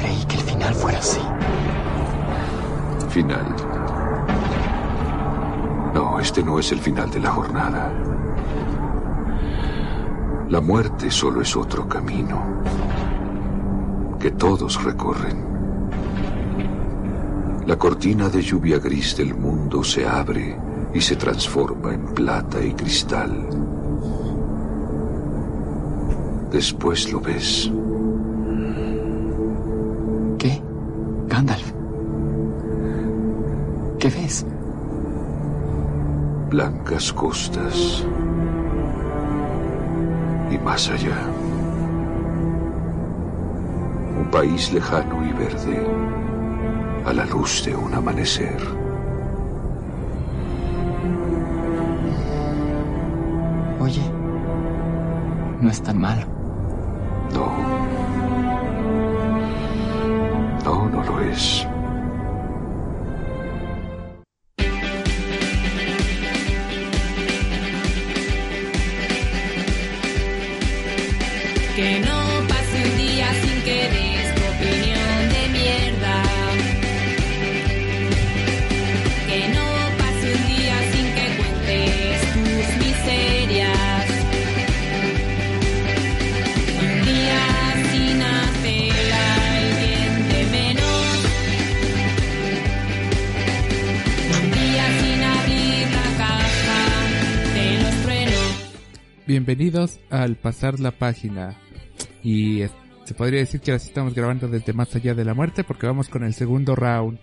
creí que el final fuera así. Final. No, este no es el final de la jornada. La muerte solo es otro camino que todos recorren. La cortina de lluvia gris del mundo se abre y se transforma en plata y cristal. Después lo ves. Gandalf. ¿Qué ves? Blancas costas. Y más allá. Un país lejano y verde. A la luz de un amanecer. Oye, no es tan malo. Bienvenidos al pasar la página. Y se podría decir que sí estamos grabando desde más allá de la muerte porque vamos con el segundo round.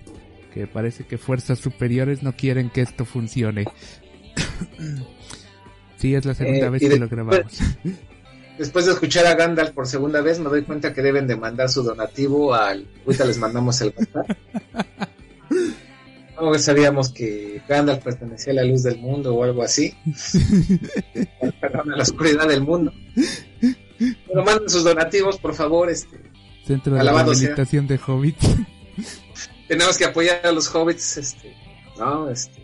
Que parece que fuerzas superiores no quieren que esto funcione. sí, es la segunda Eh, vez que de- lo grabamos. Después de escuchar a Gandalf por segunda vez, me doy cuenta que deben de mandar su donativo al. Ahorita les mandamos el Que sabíamos que Gandalf pertenecía a la luz del mundo o algo así. Perdón, a la oscuridad del mundo. Pero manden sus donativos, por favor. Este, Centro de rehabilitación de Hobbit. tenemos que apoyar a los hobbits. Este, no, este.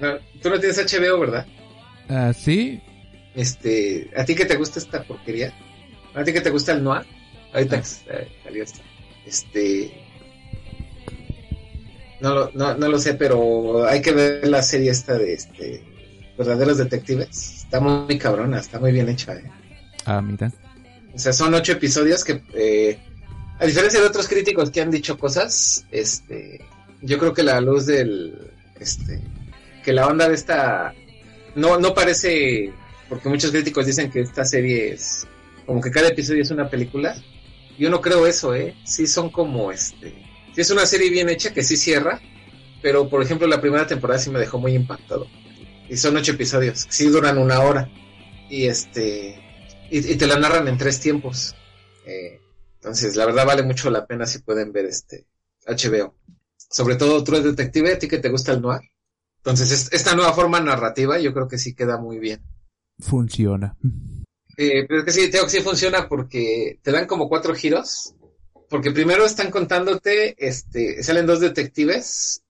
no, tú no tienes HBO, ¿verdad? Ah, sí. Este, ¿a ti que te gusta esta porquería? ¿A ti que te gusta el noir? Ahorita eh, salió. Este, no lo, no, no lo sé, pero hay que ver la serie esta de este, verdaderos detectives. Está muy cabrona, está muy bien hecha. ¿eh? Ah, mira. O sea, son ocho episodios que, eh, a diferencia de otros críticos que han dicho cosas, este, yo creo que la luz del, este, que la onda de esta, no, no parece, porque muchos críticos dicen que esta serie es, como que cada episodio es una película. Yo no creo eso, eh. Sí son como, este, es una serie bien hecha que sí cierra, pero por ejemplo la primera temporada sí me dejó muy impactado. Y son ocho episodios, sí duran una hora. Y este, y, y te la narran en tres tiempos. Eh, entonces, la verdad vale mucho la pena si pueden ver este HBO. Sobre todo True Detective, a ti que te gusta el noir. Entonces, es- esta nueva forma narrativa yo creo que sí queda muy bien. Funciona. Eh, pero es que sí, tengo que sí funciona porque te dan como cuatro giros. Porque primero están contándote, este, salen dos detectives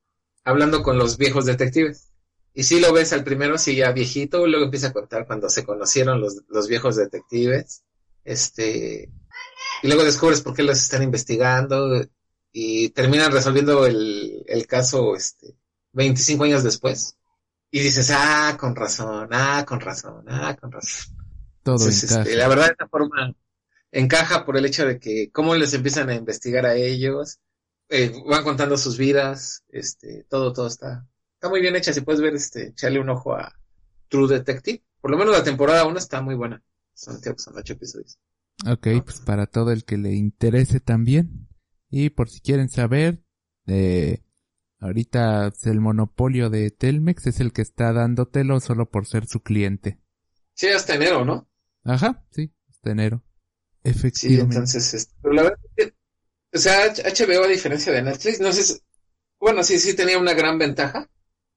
hablando con los viejos detectives. Y si lo ves al primero, sí ya viejito, luego empieza a contar cuando se conocieron los, los viejos detectives. Este, y luego descubres por qué los están investigando y terminan resolviendo el, el caso, este, 25 años después. Y dices, ah, con razón, ah, con razón, ah, con razón. Todo Entonces, este, la verdad, esta forma encaja por el hecho de que cómo les empiezan a investigar a ellos, eh, van contando sus vidas, este, todo, todo está, está muy bien hecha. Si puedes ver, este, echarle un ojo a True Detective. Por lo menos la temporada 1 está muy buena. Son, creo que son ocho episodios. Ok, pues para todo el que le interese también. Y por si quieren saber, eh, ahorita el monopolio de Telmex es el que está dándotelo solo por ser su cliente. Sí, hasta enero, ¿no? Ajá, sí, hasta enero. Sí, Efectivamente. entonces, este, pero la verdad es que O sea, HBO a diferencia de Netflix, no sé, bueno, sí, sí tenía una gran ventaja,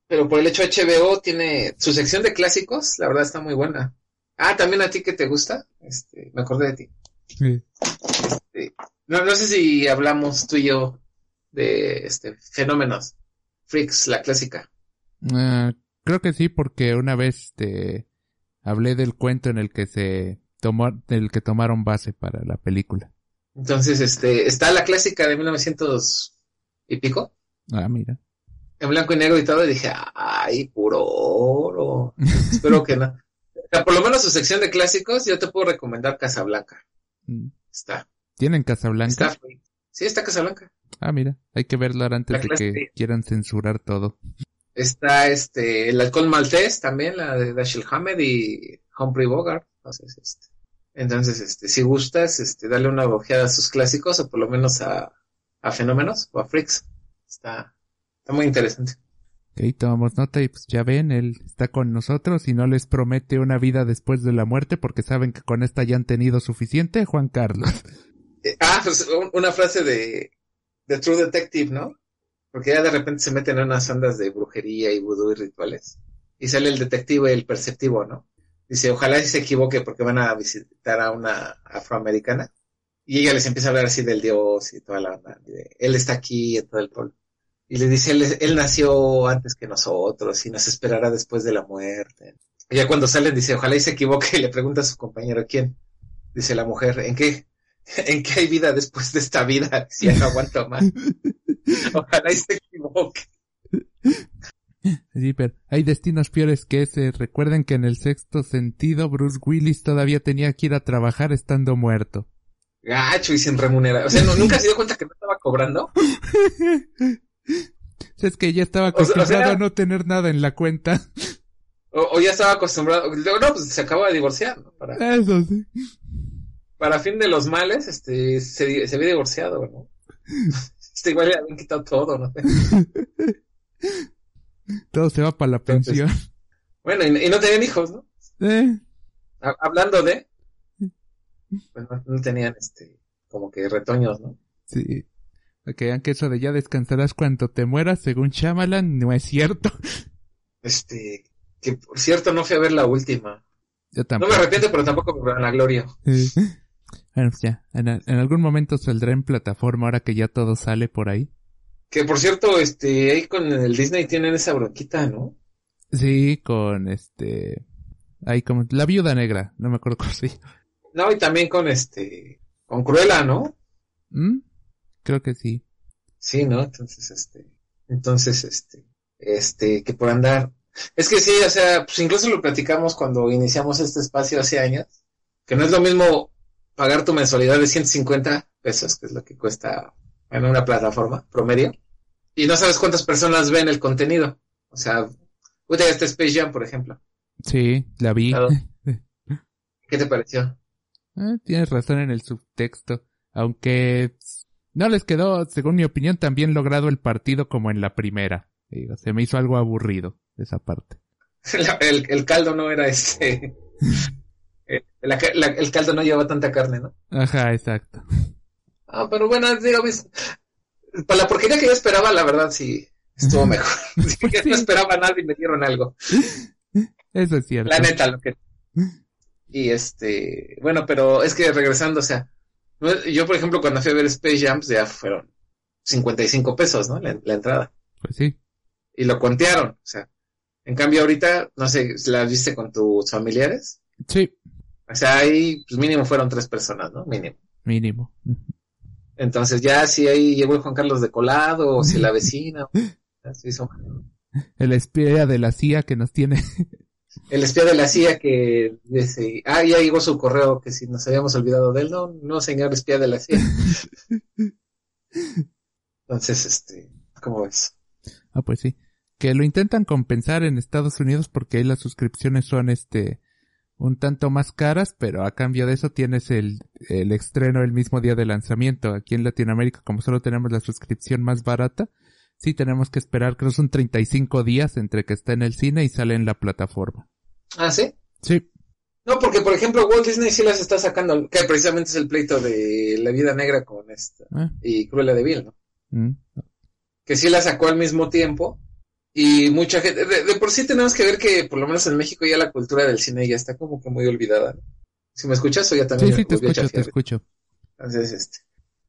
pero por el hecho HBO tiene su sección de clásicos, la verdad está muy buena. Ah, también a ti que te gusta, este, me acordé de ti. Sí. Este, no, no sé si hablamos tú y yo de este fenómenos, Freaks, la clásica. Ah, creo que sí, porque una vez este, hablé del cuento en el que se tomó, del que tomaron base para la película. Entonces, este, está la clásica de 1900 y pico, Ah, mira. en blanco y negro y todo, y dije, ay, puro oro. Espero que no. Por lo menos su sección de clásicos, yo te puedo recomendar Casablanca. Mm. Está. ¿Tienen Casablanca? Está. Sí, está Casablanca. Ah, mira. Hay que verlo ahora antes de que quieran censurar todo. Está este, el alcohol maltés también, la de Dashiell Hammett y Humphrey Bogart. Entonces, este, entonces, este, si gustas, este, dale una ojeada a sus clásicos o por lo menos a, a Fenómenos o a Freaks. Está, está muy interesante. Ok, tomamos nota y pues ya ven, él está con nosotros y no les promete una vida después de la muerte porque saben que con esta ya han tenido suficiente, Juan Carlos. Eh, ah, pues un- una frase de, de True Detective, ¿no? Porque ya de repente se meten en unas ondas de brujería y vudú y rituales. Y sale el detective, el perceptivo, ¿no? Dice, ojalá y se equivoque porque van a visitar a una afroamericana. Y ella les empieza a hablar así del dios y toda la onda. él está aquí y todo el pueblo. Y le dice, él, él nació antes que nosotros y nos esperará después de la muerte. Y ya cuando salen dice, ojalá y se equivoque y le pregunta a su compañero, ¿quién? Dice la mujer, ¿en qué? ¿En qué hay vida después de esta vida? Si ya no aguanto más. Ojalá y se equivoque. Sí, pero hay destinos peores que ese. Recuerden que en el sexto sentido Bruce Willis todavía tenía que ir a trabajar estando muerto. Gacho y sin remunerar. O sea, ¿no- ¿nunca se dio cuenta que no estaba cobrando? Es que ya estaba O sea- o acostumbrado sea- a no tener nada en la cuenta. O, o ya estaba acostumbrado. No, pues se acaba de divorciar. ¿no? Para, Eso sí. para fin de los males, este, se, había divorciado, ¿no? Este igual le habían quitado todo, ¿no? Todo se va para la Entonces- pensión. Bueno, y, y no tenían hijos, ¿no? Eh, Ha- Hablando de, pues no, no tenían, este, como que retoños, ¿no? sí. Que vean que eso de ya descansarás cuando te mueras, según Shyamalan, no es cierto. Este, que por cierto no fui a ver la última. Yo No tampoco. me arrepiento, pero tampoco me van la gloria. Sí. Bueno, pues ya. En, en algún momento saldrá en plataforma ahora que ya todo sale por ahí. Que por cierto, este, ahí con el Disney tienen esa bronquita, ¿no? Sí, con este... Ahí como... La viuda negra, no me acuerdo cómo se. No, y también con este, con Cruella, ¿no? ¿Mm? Creo que sí. Sí, ¿no? Entonces, este, entonces, este, este, que por andar. Es que sí, o sea, pues incluso lo platicamos cuando iniciamos este espacio hace años, que no es lo mismo pagar tu mensualidad de 150 pesos, que es lo que cuesta en una plataforma promedio, y no sabes cuántas personas ven el contenido. O sea, ahorita ya está Space Jam, por ejemplo. Sí, la vi. Claro. ¿Qué te pareció? Ah, tienes razón en el subtexto. Aunque no les quedó, según mi opinión, tan bien logrado el partido como en la primera. Digo, se me hizo algo aburrido esa parte. La- el, el caldo no era este. eh, la ca- la- el caldo no llevaba tanta carne, ¿no? Ajá, exacto. Ah, pero bueno, digo, pues, para la porquería que yo esperaba, la verdad sí estuvo mejor. Sí, no esperaba nada y me dieron algo. Eso es cierto. La neta, lo que. Y este, bueno, pero es que regresando, o sea, yo por ejemplo cuando fui a ver Space Jam, pues, ya fueron 55 pesos, ¿no? La, la entrada. Pues sí. Y lo contearon, o sea. En cambio ahorita, no sé, ¿la viste con tus familiares? Sí, O sea, ahí, pues mínimo fueron tres personas, ¿no? Mínimo. mínimo. Entonces ya si ahí llegó el Juan Carlos de colado, o si la vecina, se hizo El espía de la CIA que nos tiene. el espía de la CIA que dice, ah, ya llegó su correo, que si nos habíamos olvidado de él, no, no, señor espía de la CIA. Entonces, este, ¿cómo ves? Ah, pues sí. Que lo intentan compensar en Estados Unidos porque ahí las suscripciones son este un tanto más caras, pero a cambio de eso tienes el, el estreno el mismo día de lanzamiento. Aquí en Latinoamérica, como solo tenemos la suscripción más barata, sí tenemos que esperar, creo que son 35 días entre que está en el cine y sale en la plataforma. Ah, ¿sí? Sí. No, porque por ejemplo Walt Disney sí las está sacando, que precisamente es el pleito de La Vida Negra con esta Ah, y Cruella de Vil, ¿no? mm. Que sí la sacó al mismo tiempo y mucha gente, de, de por sí tenemos que ver que por lo menos en México ya la cultura del cine ya está como que muy olvidada. ¿no? Si me escuchas o ya también Sí, sí, te escucho, te escucho. Entonces, este,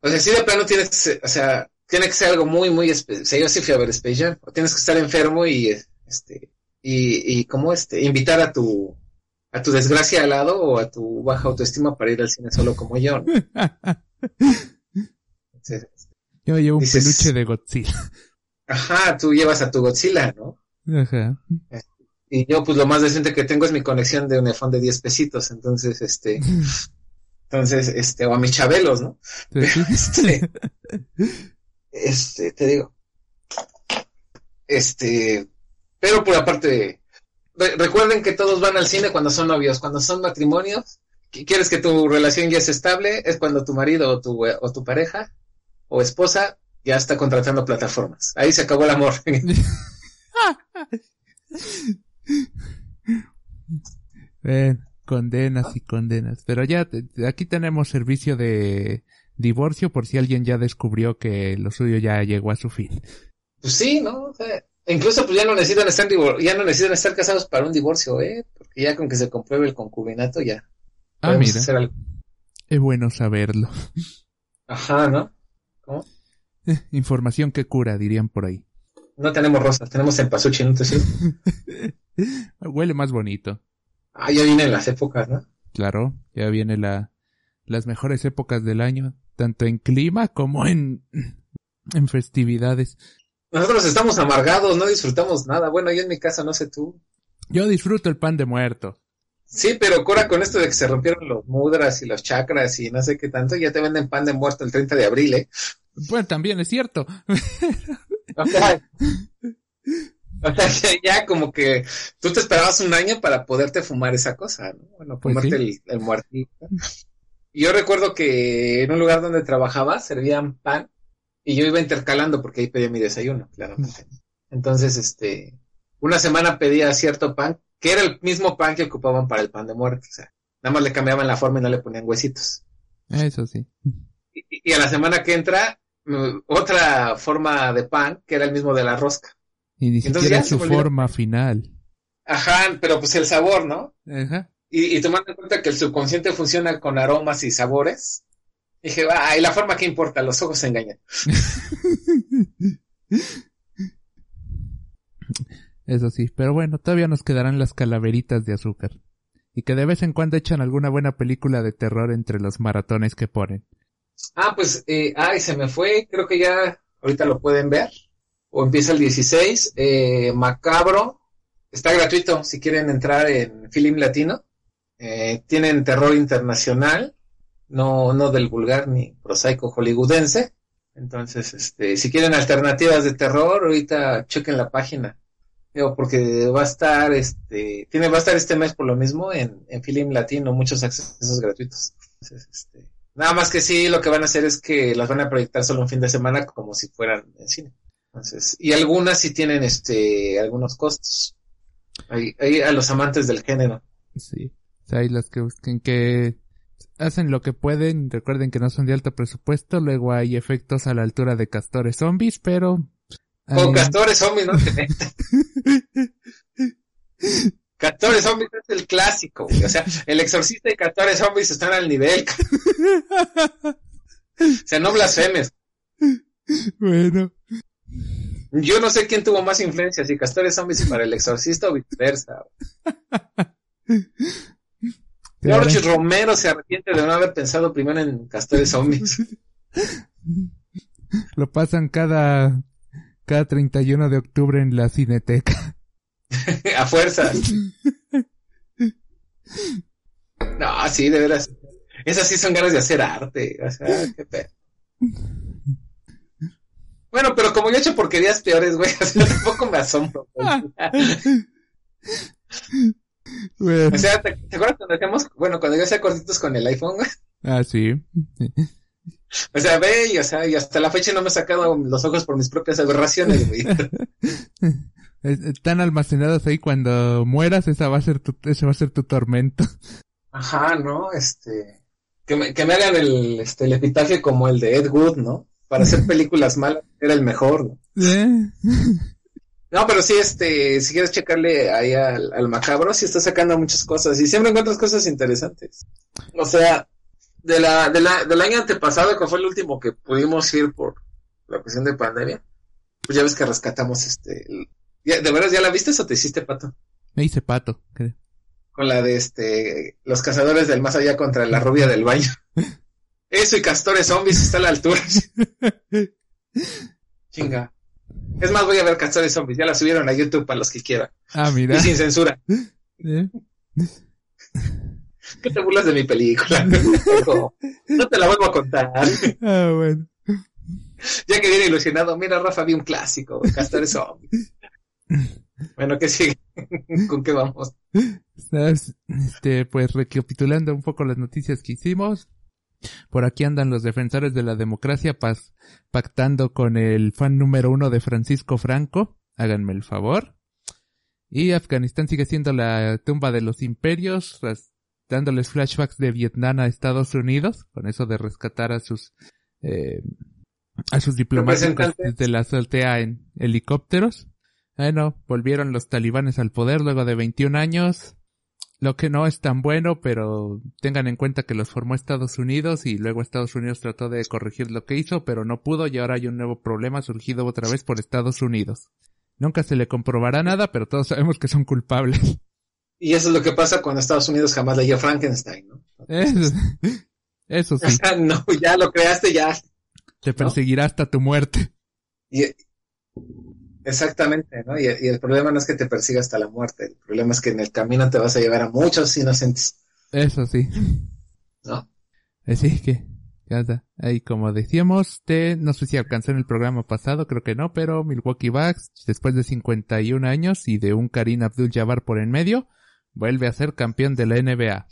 o sea, sí de plano tienes que ser, o sea, tiene que ser algo muy, muy especial. O sea, yo sí fui a ver Space Jam. O tienes que estar enfermo y, este, y, y como este, invitar a tu, a tu desgracia al lado o a tu baja autoestima para ir al cine solo como yo, ¿no? Entonces, Yo llevo un Dices- peluche de Godzilla. Ajá, tú llevas a tu Godzilla, ¿no? Ajá. Y yo, pues lo más decente que tengo es mi conexión de un iPhone de 10 pesitos. Entonces, este, entonces, este, o a mis chabelos, ¿no? Sí, sí. Este, este, te digo. Este, pero por aparte, re- recuerden que todos van al cine cuando son novios, cuando son matrimonios, quieres que tu relación ya es estable, es cuando tu marido o tu, o tu pareja o esposa ya está contratando plataformas. Ahí se acabó el amor. Eh, condenas y condenas. Pero ya, te- aquí tenemos servicio de divorcio por si alguien ya descubrió que lo suyo ya llegó a su fin. Pues sí, ¿no? O sea, incluso pues ya no necesitan estar ya no necesitan estar casados para un divorcio, ¿eh? Porque ya con que se compruebe el concubinato ya. Ah, mira, hacer algo. es bueno saberlo. Ajá, ¿no? Eh, información que cura, dirían por ahí. No tenemos rosas, tenemos cempasúchil, ¿no te sirve? Huele más bonito. Ah, ya vienen las épocas, ¿no? Claro, ya viene la, las mejores épocas del año, tanto en clima como en, en festividades. Nosotros estamos amargados, no disfrutamos nada. Bueno, yo en mi casa no sé tú. Yo disfruto el pan de muerto. Sí, pero cura con esto de que se rompieron los mudras y los chakras y no sé qué tanto, ya te venden pan de muerto el 30 de abril, ¿eh? Bueno, también es cierto. O sea, o sea, ya, como que tú te esperabas un año para poderte fumar esa cosa, ¿no? Bueno, Pues fumarte sí. el, el muertito. Yo recuerdo que en un lugar donde trabajaba servían pan y yo iba intercalando porque ahí pedía mi desayuno, claramente. Entonces, este, una semana pedía cierto pan que era el mismo pan que ocupaban para el pan de muerte, o sea, nada más le cambiaban la forma y no le ponían huesitos. Eso sí. Y, y a la semana que entra, mm, otra forma de pan que era el mismo de la rosca. Y ni Entonces siquiera su forma final. Ajá, pero pues el sabor, ¿no? Ajá. Y, y tomando en cuenta que el subconsciente funciona con aromas y sabores, dije, ah, y la forma que importa, los ojos se engañan. Eso sí, pero bueno, todavía nos quedarán las calaveritas de azúcar. Y que de vez en cuando echan alguna buena película de terror entre los maratones que ponen. Ah, pues, eh, ay, se me fue, creo que ya ahorita lo pueden ver. O empieza el 16, eh, Macabro, está gratuito si quieren entrar en Film Latino. Eh, tienen terror internacional, no, no del vulgar ni prosaico hollywoodense. Entonces, este, si quieren alternativas de terror, ahorita chequen la página. Digo, porque va a estar, este, tiene, va a estar este mes por lo mismo en, en Film Latino, muchos accesos gratuitos. Entonces, este, nada más que sí, lo que van a hacer es que las van a proyectar solo un fin de semana como si fueran en cine. Entonces, y algunas sí tienen, este, algunos costos. Ahí, ahí a los amantes del género. Sí. O sea, hay las que busquen que hacen lo que pueden. Recuerden que no son de alto presupuesto. Luego hay efectos a la altura de castores zombies, pero... Con hay- Castores Zombies, ¿no? Te metas. Castores Zombies es el clásico, güey. O sea, el exorcista y Castores Zombies están al nivel. O sea, no blasfemes. bueno. Yo no sé quién tuvo más influencia, si Castores Zombies para el exorcista o viceversa. George Romero se arrepiente de no haber pensado primero en Castores Zombies. Lo pasan cada... Cada 31 de octubre en la cineteca. A fuerzas. No, sí, de veras. Esas sí son ganas de hacer arte. O sea, qué pedo. Bueno, pero como yo he hecho porquerías peores, güey, o sea, tampoco me asombro. Bueno. O sea, ¿te, te acuerdas cuando hacíamos, bueno, cuando yo hacía cortitos con el iPhone, güey? Ah, sí. O sea, ve, y, o sea, y hasta la fecha no me he sacado los ojos por mis propias aberraciones, güey. Es- Están almacenados ahí cuando mueras, esa va a ser tu, ese va a ser tu tormento. Ajá, ¿no? Este, que me, que me hagan el, este, el epitafio como el de Ed Wood, ¿no? Para hacer películas malas era el mejor, ¿no? ¿Eh? No, pero sí, este, si quieres checarle ahí al, al macabro, sí está sacando muchas cosas y siempre encuentras cosas interesantes. O sea, de la, de la, del año antepasado, que fue el último que pudimos ir por la cuestión de pandemia, pues ya ves que rescatamos este, el- ya- ¿de veras ya la viste o te hiciste pato? Me hice pato, creo. Con la de este, los cazadores del más allá contra la rubia del baño. Eso y castores zombies está a la altura. Chinga. Es más, voy a ver castores zombies, ya la subieron a YouTube para los que quieran. Ah, mira. Y sin censura. ¿Eh? ¿Qué te burlas de mi película? No, no te la vuelvo a contar. Ah, bueno. Ya que viene ilusionado, mira, Rafa, vi un clásico, güey, Castores Zombies. Bueno, ¿qué sigue? ¿Con qué vamos? Este, pues recapitulando un poco las noticias que hicimos. Por aquí andan los defensores de la democracia pactando con el fan número uno de Francisco Franco. Háganme el favor. Y Afganistán sigue siendo la tumba de los imperios, dándoles flashbacks de Vietnam a Estados Unidos, con eso de rescatar a sus, eh, a sus diplomáticos desde la azotea en helicópteros. Bueno, volvieron los talibanes al poder luego de 21 años. Lo que no es tan bueno, pero tengan en cuenta que los formó Estados Unidos y luego Estados Unidos trató de corregir lo que hizo, pero no pudo y ahora hay un nuevo problema surgido otra vez por Estados Unidos. Nunca se le comprobará nada, pero todos sabemos que son culpables. Y eso es lo que pasa cuando Estados Unidos jamás leyó Frankenstein, ¿no? Eso, eso O sí, sea, no, ya lo creaste, ya. te perseguirá hasta tu muerte. Y, exactamente, ¿no? Y, y el problema no es que te persiga hasta la muerte, el problema es que en el camino te vas a llevar a muchos inocentes, Eso sí. ¿no? Así que, ya está. Ahí como decíamos, te, no sé si alcanzó en el programa pasado, creo que no, pero Milwaukee Bucks, después de 51 años y de un Karim Abdul-Jabbar por en medio, vuelve a ser campeón de la NBA.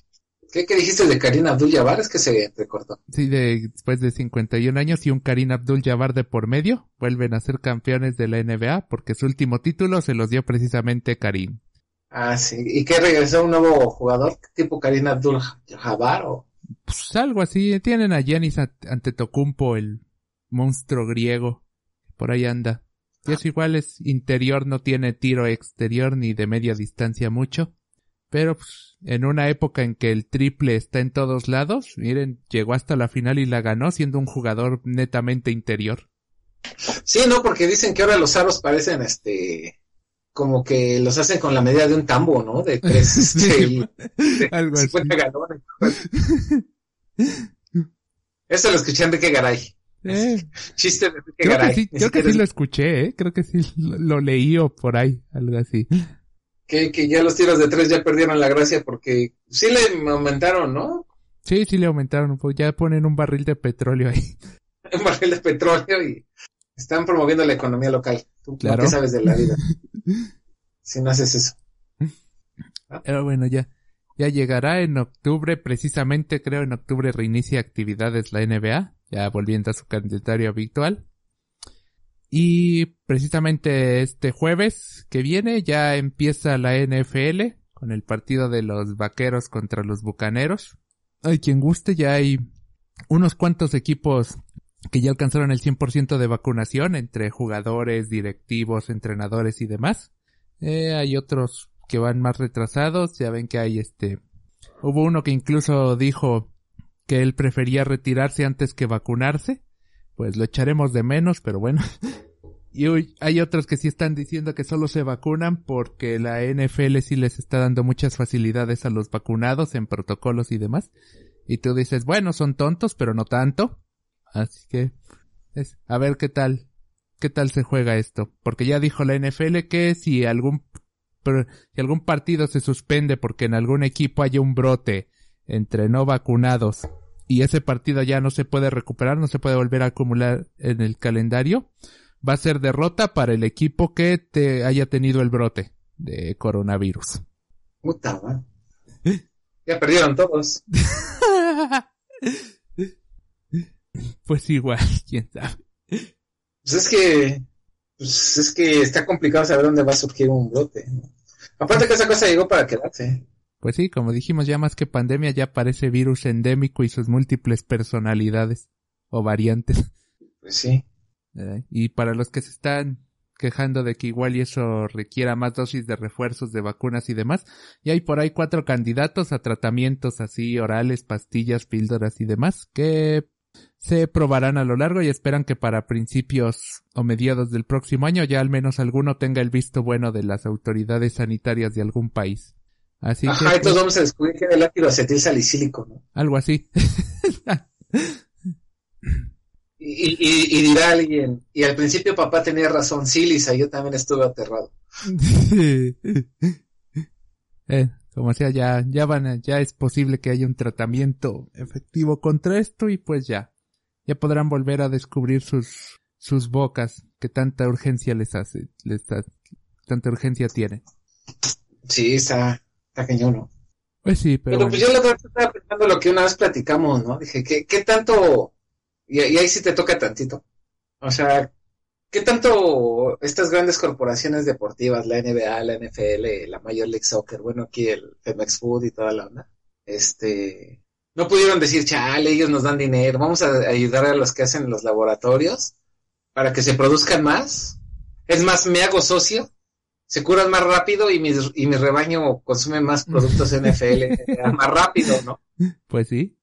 ¿Qué, qué dijiste de Karina Abdul-Jabbar? Es que se recortó. Sí, de, después de 51 años y un Karim Abdul-Jabbar de por medio, vuelven a ser campeones de la NBA porque su último título se los dio precisamente Karim. Ah, sí. ¿Y qué regresó un nuevo jugador? ¿Tipo Karina Abdul-Jabbar o...? Pues algo así, tienen a Giannis Antetokounmpo, el monstruo griego, por ahí anda. Y eso igual es interior, no tiene tiro exterior ni de media distancia mucho. Pero pues, en una época en que el triple está en todos lados, miren, llegó hasta la final y la ganó siendo un jugador netamente interior. Sí, no, porque dicen que ahora los aros parecen, este, como que los hacen con la medida de un tambo, ¿no? De tres, este, de Algo así. 50 galones. Eso lo escuché Enrique Garay. Eh, Chiste de Enrique creo que Garay. sí, Ni creo que sí lo es- escuché, eh, creo que sí lo, lo leí o por ahí, algo así. Que, que ya los tiros de tres ya perdieron la gracia porque sí le aumentaron, ¿no? Sí, sí le aumentaron poco, ya ponen un barril de petróleo ahí. Un barril de petróleo y están promoviendo la economía local. ¿Tú. Claro. qué sabes de la vida? si no haces eso. Pero bueno, ya, ya llegará en octubre, precisamente creo en octubre reinicia actividades la NBA, ya volviendo a su calendario habitual. Y precisamente este jueves que viene ya empieza la NFL con el partido de los vaqueros contra los bucaneros. Hay quien guste, ya hay unos cuantos equipos que ya alcanzaron el 100% de vacunación entre jugadores, directivos, entrenadores y demás. Eh, hay otros que van más retrasados, ya ven que hay este... Hubo uno que incluso dijo que él prefería retirarse antes que vacunarse. Pues lo echaremos de menos, pero bueno. Y hoy hay otros que sí están diciendo que solo se vacunan porque la NFL sí les está dando muchas facilidades a los vacunados en protocolos y demás. Y tú dices, bueno, son tontos, pero no tanto. Así que, es, a ver qué tal, qué tal se juega esto. Porque ya dijo la NFL que si algún, si algún partido se suspende porque en algún equipo haya un brote entre no vacunados y ese partido ya no se puede recuperar, no se puede volver a acumular en el calendario, va a ser derrota para el equipo que te haya tenido el brote de coronavirus. Puta. Ya perdieron todos. pues igual, quién sabe. Pues es que, pues es que está complicado saber dónde va a surgir un brote. ¿no? Aparte que esa cosa llegó para quedarse. Pues sí, como dijimos, ya más que pandemia ya parece virus endémico y sus múltiples personalidades o variantes. Pues sí. Y para los que se están quejando de que igual y eso requiera más dosis de refuerzos de vacunas y demás, y hay por ahí cuatro candidatos a tratamientos así orales, pastillas, píldoras y demás que se probarán a lo largo y esperan que para principios o mediados del próximo año ya al menos alguno tenga el visto bueno de las autoridades sanitarias de algún país. Así Ajá, que entonces vamos a descubrir que era el ácido acetil salicílico, ¿no? algo así. Y, y, y dirá alguien, y al principio papá tenía razón, sí, Lisa, yo también estuve aterrado. Eh, como sea, ya, ya van, a- ya es posible que haya un tratamiento efectivo contra esto y pues ya, ya podrán volver a descubrir sus, sus bocas que tanta urgencia les hace, les da- tanta urgencia tiene. Sí, está, está cañón, ¿no? Pues sí, pero, Pero pues bueno. yo la estaba pensando lo que una vez platicamos, ¿no? Dije, ¿qué, qué tanto? Y, y ahí sí te toca tantito. O sea, ¿qué tanto estas grandes corporaciones deportivas, la NBA, la NFL, la Major League Soccer, bueno, aquí el Femex Food y toda la onda, este, no pudieron decir, chale, ellos nos dan dinero, vamos a ayudar a los que hacen los laboratorios para que se produzcan más? Es más, me hago socio, se curan más rápido y mi, y mi rebaño consume más productos NFL más rápido, ¿no? pues sí,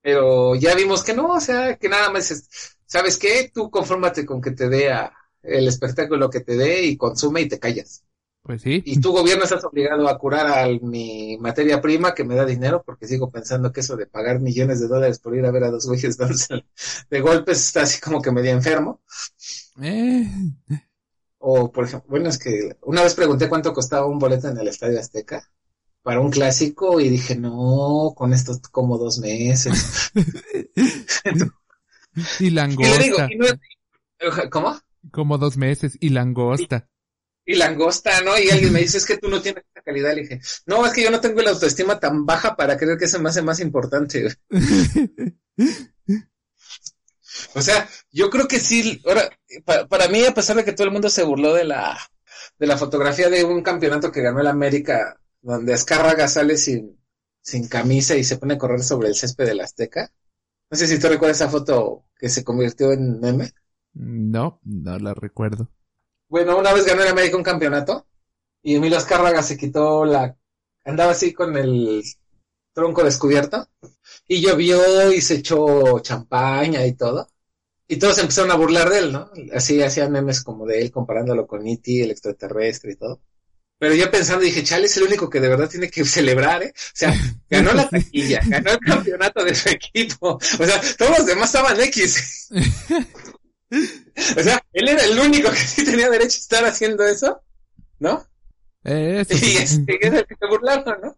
Pero ya vimos que no, o sea, que nada más es, ¿sabes qué? Tú confórmate con que te dé a- el espectáculo que te dé y consume y te callas. pues sí, Y tu gobierno estás obligado a curar a mi materia prima que me da dinero, porque sigo pensando que eso de pagar millones de dólares por ir a ver a dos güeyes de golpes está así como que medio enfermo. eh, O, por ejemplo, bueno, es que una vez pregunté cuánto costaba un boleto en el Estadio Azteca para un clásico y dije, no, con esto como dos meses. y Y le digo, langosta, y no ¿cómo? como dos meses, y langosta. Y langosta, ¿no? Y alguien me dice, es que tú no tienes esa calidad. Le dije, no, es que yo no tengo la autoestima tan baja para creer que eso me hace más importante. O sea, yo creo que sí, ahora, pa- para mí, a pesar de que todo el mundo se burló de la, de la fotografía de un campeonato que ganó el América, donde Azcárraga sale sin, sin camisa y se pone a correr sobre el césped del Azteca. No sé si tú recuerdas esa foto que se convirtió en meme. No, no la recuerdo. Bueno, una vez ganó el América un campeonato y Emilio Azcárraga se quitó la... andaba así con el tronco descubierto y llovió y se echó champaña y todo. Y todos empezaron a burlar de él, ¿no? Así hacían memes como de él comparándolo con E.T., el extraterrestre y todo. Pero yo pensando dije, chale, es el único que de verdad tiene que celebrar, ¿eh? O sea, ganó la taquilla, ganó el campeonato de su equipo. O sea, todos los demás estaban X. O sea, él era el único que sí tenía derecho a estar haciendo eso, ¿no? Eh, eso Y sí. este, es el que se burlaron, ¿no?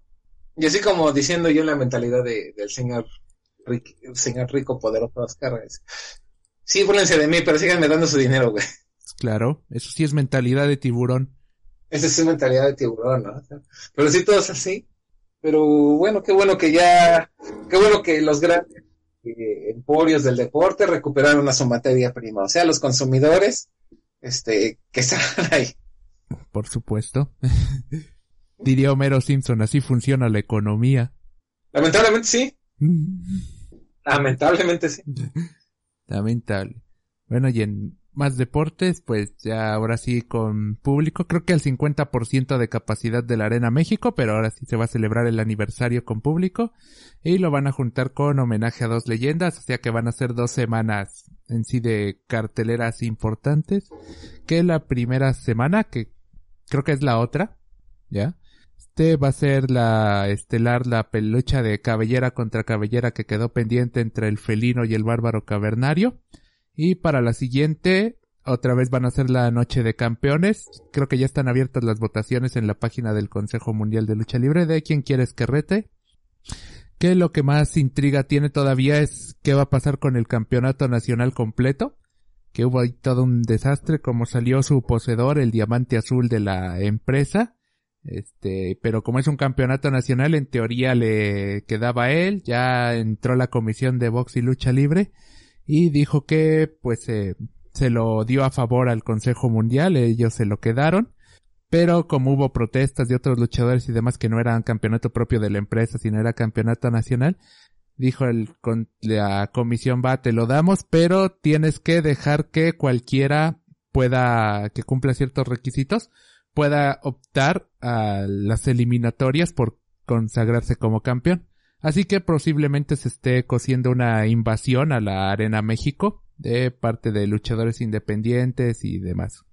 Y así como diciendo yo la mentalidad de, del señor, Rick- señor rico, poderoso Oscar, es, sí, búrlense de mí, pero síganme dando su dinero, güey. Claro, eso sí es mentalidad de tiburón. Esa es su mentalidad de tiburón, ¿no? Pero sí, todos así. Pero bueno, qué bueno que ya, qué bueno que los grandes eh, emporios del deporte recuperaron a su materia prima, o sea, los consumidores, este, que estaban ahí. Por supuesto. Diría Homero Simpson, así funciona la economía. Lamentablemente sí, lamentablemente sí. Lamentable. Bueno, y en más deportes, pues ya ahora sí con público, creo que el 50% de capacidad de la Arena México, pero ahora sí se va a celebrar el aniversario con público y lo van a juntar con homenaje a dos leyendas, o sea que van a ser dos semanas en sí de carteleras importantes, que la primera semana, que creo que es la otra, ¿ya? Este va a ser la estelar, la pelucha de cabellera contra cabellera que quedó pendiente entre el felino y el bárbaro cavernario. Y para la siguiente, otra vez van a ser la noche de campeones. Creo que ya están abiertas las votaciones en la página del Consejo Mundial de Lucha Libre de quién quieres que rete. Que lo que más intriga tiene todavía es qué va a pasar con el campeonato nacional completo. Que hubo ahí todo un desastre, como salió su poseedor, el diamante azul de la empresa. Este, pero como es un campeonato nacional, en teoría le quedaba a él, ya entró la comisión de box y lucha libre y dijo que pues eh, se lo dio a favor al Consejo Mundial, ellos se lo quedaron, Pero como hubo protestas de otros luchadores y demás que no eran campeonato propio de la empresa, sino era campeonato nacional, dijo el, con, la comisión va, te lo damos, pero tienes que dejar que cualquiera pueda, que cumpla ciertos requisitos, pueda optar a las eliminatorias por consagrarse como campeón. Así que posiblemente se esté cosiendo una invasión a la Arena México de parte de luchadores independientes y demás.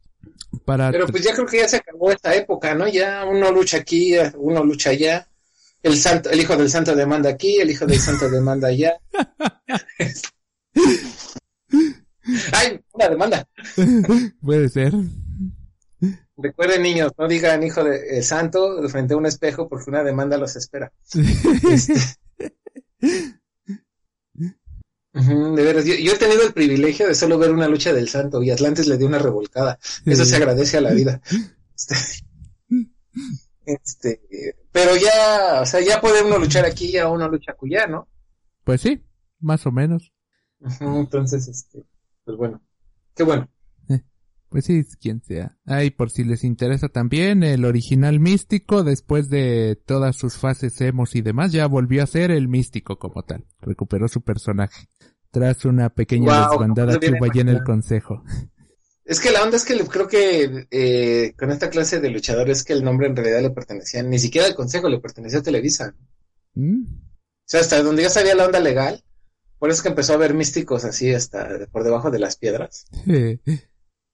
Para Pero pues ya creo que ya se acabó esta época, ¿no? Ya uno lucha aquí, uno lucha allá. El santo, el hijo del santo demanda aquí, el hijo del santo demanda allá. ¡Ay! Una demanda. Puede ser. Recuerden, niños, no digan hijo de eh, santo frente a un espejo porque una demanda los espera. Este, de veras, yo, yo he tenido el privilegio de solo ver una lucha del santo y Atlantis le dio una revolcada. Eso se agradece a la vida. Este, este, pero ya, o sea, ya puede uno luchar aquí, ya uno lucha acullá, ¿no? Pues sí, más o menos. Entonces, este, pues bueno, qué bueno. Pues sí, quien sea. Ay, por si les interesa también, el original místico, después de todas sus fases emos y demás, ya volvió a ser el místico como tal. Recuperó su personaje. Tras una pequeña desbandada que hubo allí en el consejo. Es que la onda es que creo que eh, con esta clase de luchadores que el nombre en realidad le pertenecía, ni siquiera al consejo, le pertenecía a Televisa. ¿Mm? O sea, hasta donde ya sabía la onda legal, por eso es que empezó a ver místicos así hasta por debajo de las piedras.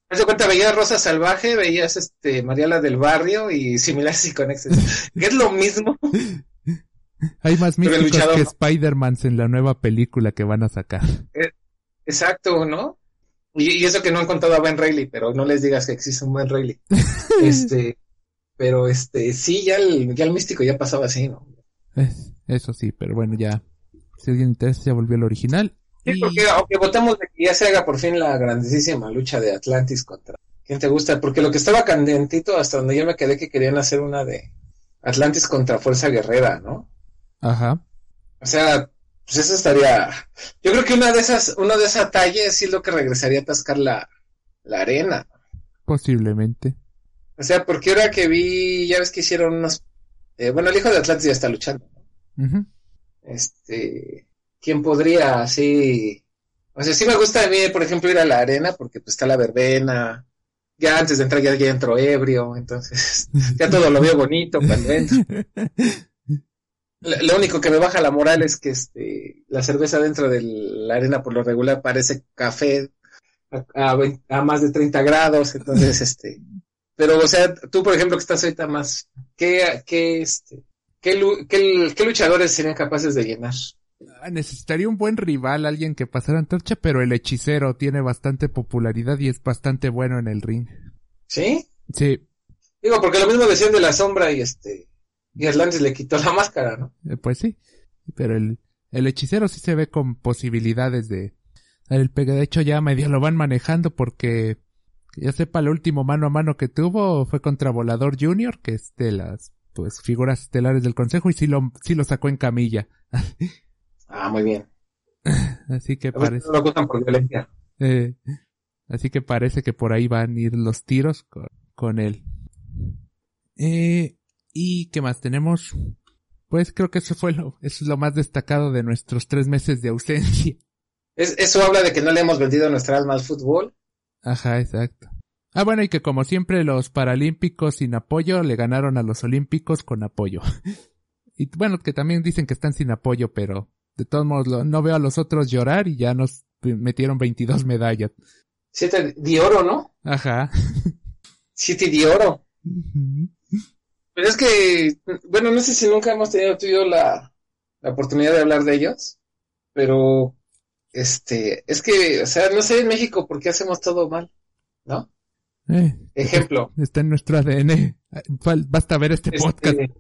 Haz de cuenta, veías Rosa Salvaje, veías este Mariala del Barrio y similares y conexes. que es lo mismo. Hay más místicos que. Spider-Man en la nueva película que van a sacar. Exacto, ¿no? Y, y eso que no han contado a Ben Reilly, pero no les digas que existe un Ben Reilly. Este, pero este, sí, ya el, ya el místico ya pasaba así, ¿no? Es- eso sí, pero bueno, ya. Si alguien interesa, ya volvió al original. Sí, porque aunque votemos de que ya se haga por fin la grandísima lucha de Atlantis contra ¿quién te gusta? Porque lo que estaba candentito hasta donde yo me quedé que querían hacer una de Atlantis contra Fuerza Guerrera, ¿no? Ajá. O sea, pues eso estaría. Yo creo que una de esas, una de esa talla sí es lo que regresaría a atascar la, la arena. Posiblemente. O sea, porque ahora que vi, ya ves que hicieron unos. eh, bueno, el hijo de Atlantis ya está luchando. ¿no? Este. ¿Quién podría así? O sea, sí me gusta a mí, por ejemplo, ir a la arena porque pues está la verbena. Ya antes de entrar ya, ya entro ebrio, entonces ya todo lo veo bonito cuando entro. Lo, único que me baja la moral es que este la cerveza dentro de la arena por lo regular parece café a, a vein- a más de 30 grados, entonces este pero o sea, tú por ejemplo que estás ahorita más ¿qué qué este qué, qué- qué luchadores serían capaces de llenar? Necesitaría un buen rival, alguien que pasara antorcha, pero el hechicero tiene bastante popularidad y es bastante bueno en el ring. ¿Sí? Sí, Digo, porque lo mismo decían de la sombra y este y Atlantis le quitó la máscara, ¿no? eh, pues sí. Pero el, el hechicero sí se ve con posibilidades de... El pega, de hecho ya medio lo van manejando porque que ya sepa el último mano a mano que tuvo fue contra Volador Junior, que es de las pues figuras estelares del consejo y sí lo, sí lo sacó en camilla. Ah, muy bien. Así que parece... no lo acusan por violencia. Eh, así que parece que por ahí van a ir los tiros con, con él. Eh, ¿Y qué más tenemos? Pues creo que eso fue lo, eso es lo más destacado de nuestros tres meses de ausencia. Es, eso habla de que no le hemos vendido nuestra alma al fútbol. Ajá, exacto. Ah, bueno, y que como siempre los paralímpicos sin apoyo le ganaron a los olímpicos con apoyo. Y bueno, que también dicen que están sin apoyo, pero de todos modos no veo a los otros llorar y ya nos metieron 22 medallas. Siete de oro, ¿no? Ajá. Siete de oro. Pero es que, bueno, no sé si nunca hemos tenido tú y yo la, la oportunidad de hablar de ellos, pero, este, es que, o sea, no sé en México por qué hacemos todo mal, ¿no? Eh, Ejemplo. Está en nuestro ADN. Basta ver este podcast. Este,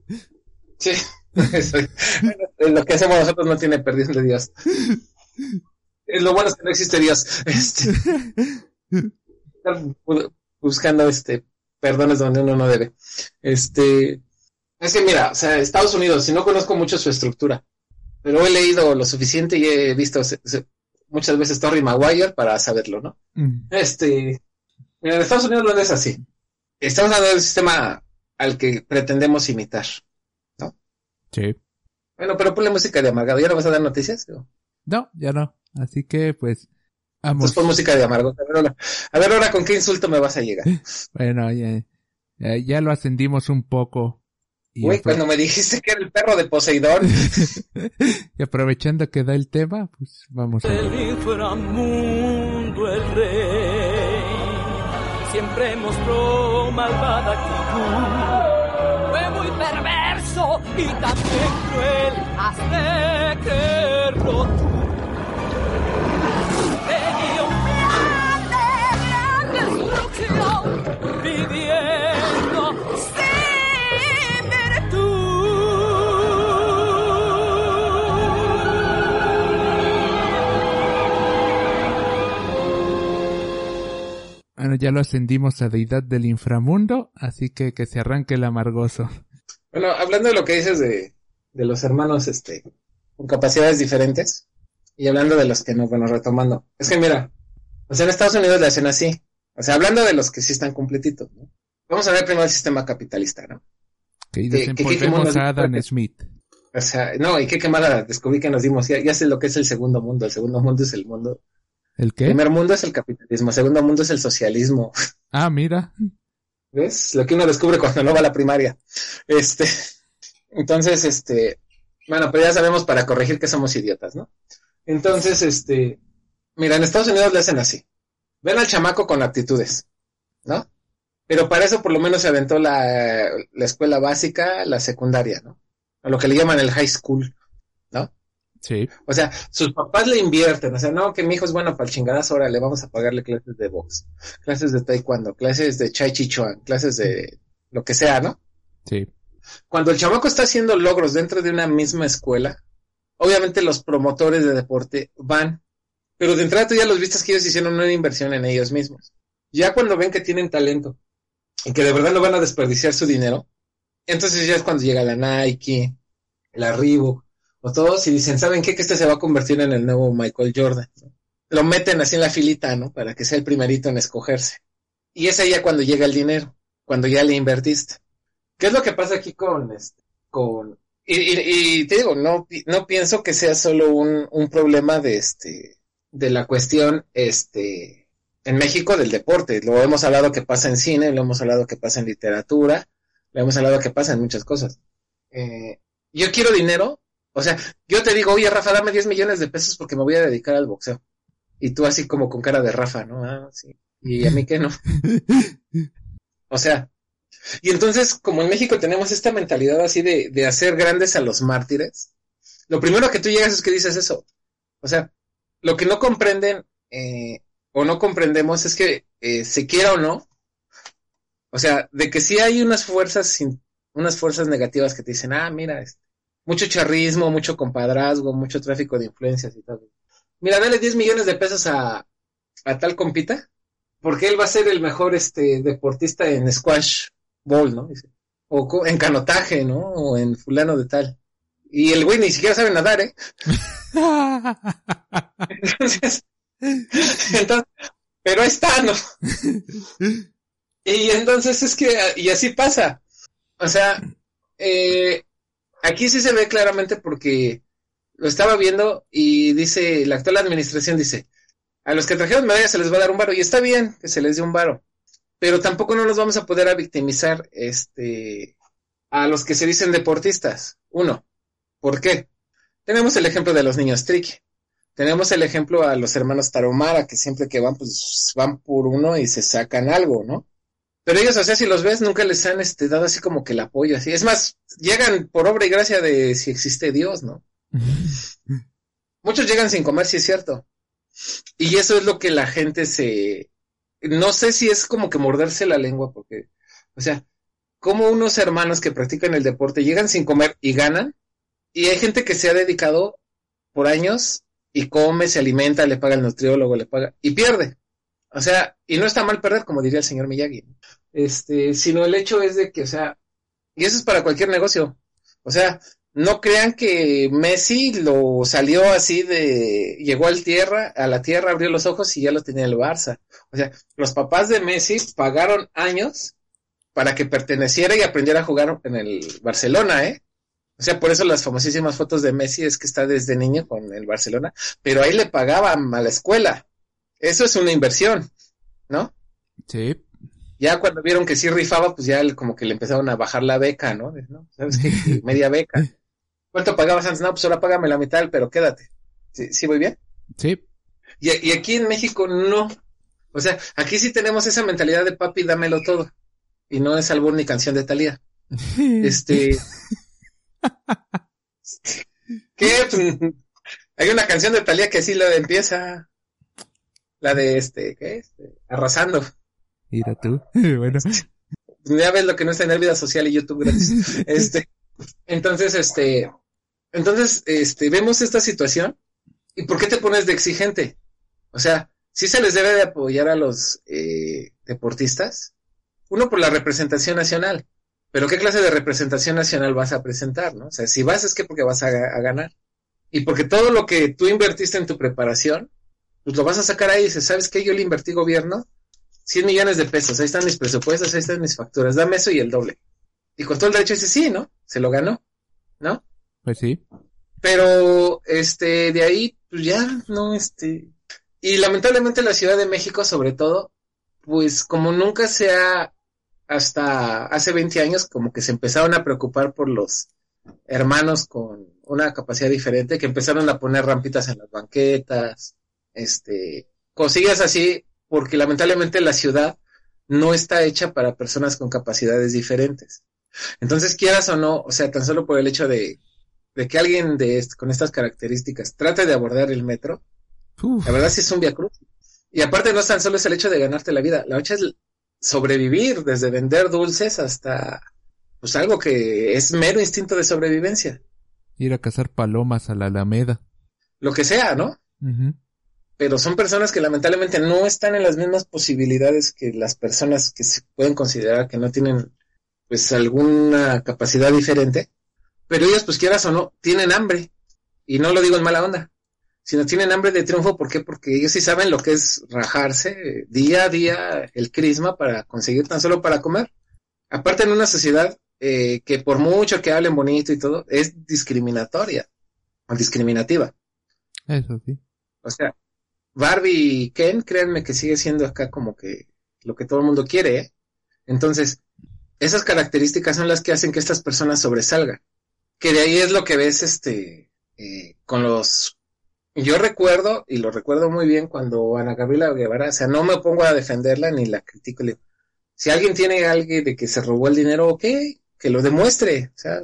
sí, eso. lo que hacemos nosotros no tiene perdición de Dios. Eh, Lo bueno es que no existe Dios. Este, buscando este perdones donde uno no debe. Este, es que mira, o sea, Estados Unidos, si no conozco mucho su estructura, pero he leído lo suficiente y he visto se- se- muchas veces Torrey Maguire para saberlo, ¿no? Mm, Este, mira, en Estados Unidos no es así. estamos hablando del sistema al que pretendemos imitar. Sí. Bueno, pero ponle música de amargado. ¿Ya no vas a dar noticias? No, ya no. Así que, pues, vamos. Entonces pon música de amargo. A ver, ahora, a ver ahora con qué insulto me vas a llegar. Bueno, ya, ya, ya lo ascendimos un poco. Y, Güey, apro- cuando me dijiste que era el perro de Poseidón. y aprovechando que da el tema, pues vamos a El inframundo, el rey, siempre mostró malvada actitud. Y también cruel, hazme creerlo tú. Tenía un plan de gran destrucción, viviendo sin Bueno, ya lo ascendimos a deidad del inframundo, así que que se arranque el amargoso. Bueno, hablando de lo que dices de, de los hermanos este, con capacidades diferentes, y hablando de los que no, bueno, retomando. Es que mira, o sea, en Estados Unidos le hacen así. O sea, hablando de los que sí están completitos, ¿no? Vamos a ver primero el sistema capitalista, ¿no? Que Que- que- que- a Adam Smith. O sea, no, y qué quemada descubrí que nos dimos. Ya, ya sé lo que es el segundo mundo. El segundo mundo es el mundo. ¿El El qué? primer mundo es el capitalismo. El segundo mundo es el socialismo. Ah, mira. ¿Ves? Lo que uno descubre cuando no va a la primaria. Este. Entonces, este. Bueno, pero ya sabemos para corregir que somos idiotas, ¿no? Entonces, este. Mira, en Estados Unidos le hacen así. Ven al chamaco con aptitudes, ¿no? Pero para eso por lo menos se aventó la, la escuela básica, la secundaria, ¿no? A lo que le llaman el high school. Sí. O sea, sus papás le invierten, o sea, no, que mi hijo es bueno para el chingadazo, ahora le vamos a pagarle clases de box, clases de taekwondo, clases de chai chi chuan, clases de lo que sea, ¿no? Sí. Cuando el chamaco está haciendo logros dentro de una misma escuela, obviamente los promotores de deporte van, pero de entrada tú ya los viste que ellos hicieron una inversión en ellos mismos. Ya cuando ven que tienen talento y que de verdad no van a desperdiciar su dinero, entonces ya es cuando llega la Nike, la Reebok, todos y dicen, ¿saben qué? Que este se va a convertir en el nuevo Michael Jordan. Lo meten así en la filita, ¿no? Para que sea el primerito en escogerse. Y es ahí ya cuando llega el dinero, cuando ya le invertiste. ¿Qué es lo que pasa aquí con este, con y, te digo, no, no pienso que sea solo un, un problema de este, de la cuestión, este, en México del deporte. Lo hemos hablado que pasa en cine, lo hemos hablado que pasa en literatura, lo hemos hablado que pasa en muchas cosas. Eh, yo quiero dinero, o sea, yo te digo, oye Rafa, dame 10 millones de pesos porque me voy a dedicar al boxeo. Y tú así como con cara de Rafa, ¿no? Ah, sí. Y a mí que no. O sea, y entonces, como en México tenemos esta mentalidad así de, de hacer grandes a los mártires, lo primero que tú llegas es que dices eso. O sea, lo que no comprenden eh, o no comprendemos es que eh, se quiera o no, o sea, de que sí hay unas fuerzas, sin- unas fuerzas negativas que te dicen, ah, mira, este, mucho charrismo, mucho compadrazgo, mucho tráfico de influencias y tal. Mira, dale 10 millones de pesos a, a tal compita, porque él va a ser el mejor este deportista en squash ball, ¿no? O en canotaje, ¿no? O en fulano de tal. Y el güey ni siquiera sabe nadar, ¿eh? Entonces, entonces, pero está, ¿no? Y entonces es que, y así pasa. O sea, eh, aquí sí se ve claramente porque lo estaba viendo y dice, la actual administración dice, a los que trajeron medallas se les va a dar un varo, y está bien que se les dé un varo, pero tampoco no nos vamos a poder a victimizar, este, a los que se dicen deportistas. Uno, ¿por qué? Tenemos el ejemplo de los niños Tricky. Tenemos el ejemplo a los hermanos Taromara, que siempre que van, pues van por uno y se sacan algo, ¿no? Pero ellos, o sea, si los ves, nunca les han este, dado así como que el apoyo, así. Es más, llegan por obra y gracia de si existe Dios, ¿no? Muchos llegan sin comer, sí es cierto. Y eso es lo que la gente se... No sé si es como que morderse la lengua, porque, o sea, como unos hermanos que practican el deporte llegan sin comer y ganan, y hay gente que se ha dedicado por años y come, se alimenta, le paga el nutriólogo, le paga, y pierde. O sea, y no está mal perder, como diría el señor Miyagi. Este, sino el hecho es de que, o sea, y eso es para cualquier negocio. O sea, no crean que Messi lo salió así de, llegó al tierra, a la tierra, abrió los ojos y ya lo tenía el Barça. O sea, los papás de Messi pagaron años para que perteneciera y aprendiera a jugar en el Barcelona, ¿eh? O sea, por eso las famosísimas fotos de Messi es que está desde niño con el Barcelona, pero ahí le pagaban a la escuela. Eso es una inversión, ¿no? Sí. Ya cuando vieron que sí rifaba, pues ya como que le empezaron a bajar la beca, ¿no? ¿No? ¿Sabes qué? Media beca. ¿Cuánto pagabas antes? No, pues ahora págame la mitad, pero quédate. ¿Sí, sí voy bien? Sí. Y, y aquí en México no. O sea, aquí sí tenemos esa mentalidad de papi, dámelo todo. Y no es albur ni canción de Talía. Este. ¿Qué? Pues, Hay una canción de Talía que así lo empieza. La de este, ¿qué? Este, arrasando. Mira tú. bueno. Ya ves lo que no está en el vida social y YouTube gratis. Este, entonces, este, entonces, este, vemos esta situación. ¿Y por qué te pones de exigente? O sea, sí se les debe de apoyar a los eh, deportistas. Uno por la representación nacional. Pero ¿qué clase de representación nacional vas a presentar, no? O sea, si vas es que porque vas a, a ganar. Y porque todo lo que tú invertiste en tu preparación, pues lo vas a sacar ahí y dices, ¿sabes qué? Yo le invertí gobierno 100 millones de pesos, ahí están mis presupuestos, ahí están mis facturas, dame eso y el doble. Y con todo el derecho dice, sí, ¿no? Se lo ganó, ¿no? Pues sí. Pero, este, de ahí, pues ya, no, este. Y lamentablemente la Ciudad de México, sobre todo, pues como nunca se ha, hasta hace 20 años, como que se empezaron a preocupar por los hermanos con una capacidad diferente, que empezaron a poner rampitas en las banquetas, este, cosillas así, porque lamentablemente la ciudad no está hecha para personas con capacidades diferentes. Entonces, quieras o no, o sea, tan solo por el hecho de, de que alguien de est- con estas características trate de abordar el metro, Uf. la verdad sí es un viacruz. Y aparte no es tan solo es el hecho de ganarte la vida, la otra es sobrevivir, desde vender dulces hasta pues algo que es mero instinto de sobrevivencia. Ir a cazar palomas a la Alameda. Lo que sea, ¿no? Pero son personas que lamentablemente no están en las mismas posibilidades que las personas que se pueden considerar que no tienen pues alguna capacidad diferente, pero ellos pues quieras o no, tienen hambre, y no lo digo en mala onda, sino tienen hambre de triunfo, ¿por qué? Porque ellos sí saben lo que es rajarse eh, día a día el crisma para conseguir tan solo para comer. Aparte en una sociedad eh, que por mucho que hablen bonito y todo, es discriminatoria o discriminativa. Eso sí. O sea, Barbie y Ken, créanme que sigue siendo acá como que lo que todo el mundo quiere, ¿eh? Entonces, esas características son las que hacen que estas personas sobresalgan. Que de ahí es lo que ves, este, eh, con los... Yo recuerdo, y lo recuerdo muy bien, cuando Ana Gabriela Guevara, o sea, no me pongo a defenderla ni la critico. si alguien tiene alguien de que se robó el dinero, ok, que lo demuestre, o sea,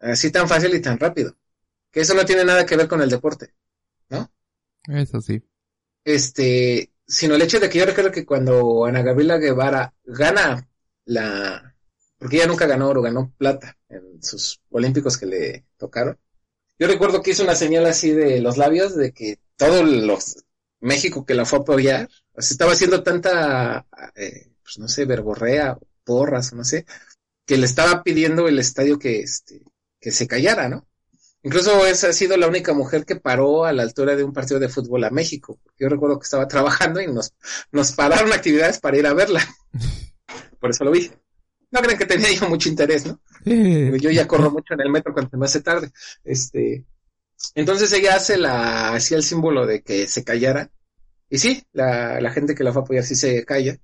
así tan fácil y tan rápido. Que eso no tiene nada que ver con el deporte. Eso sí. Este, sino el hecho de que yo recuerdo que cuando Ana Gabriela Guevara gana la, porque ella nunca ganó oro, ganó plata en sus olímpicos que le tocaron. Yo recuerdo que hizo una señal así de los labios de que todos los México que la fue a apoyar, o sea, estaba haciendo tanta, eh, pues no sé, verborrea, porras, no sé, que le estaba pidiendo el estadio que, este, que se callara, ¿no? Incluso esa ha sido la única mujer que paró a la altura de un partido de fútbol a México. Yo recuerdo que estaba trabajando y nos, nos pararon actividades para ir a verla. Por eso lo vi. No creen que tenía yo mucho interés, ¿no? Yo ya corro mucho en el metro cuando me hace tarde. Este, entonces ella hace la, hacía el símbolo de que se callara. Y sí, la, la gente que la fue a apoyar sí se calla.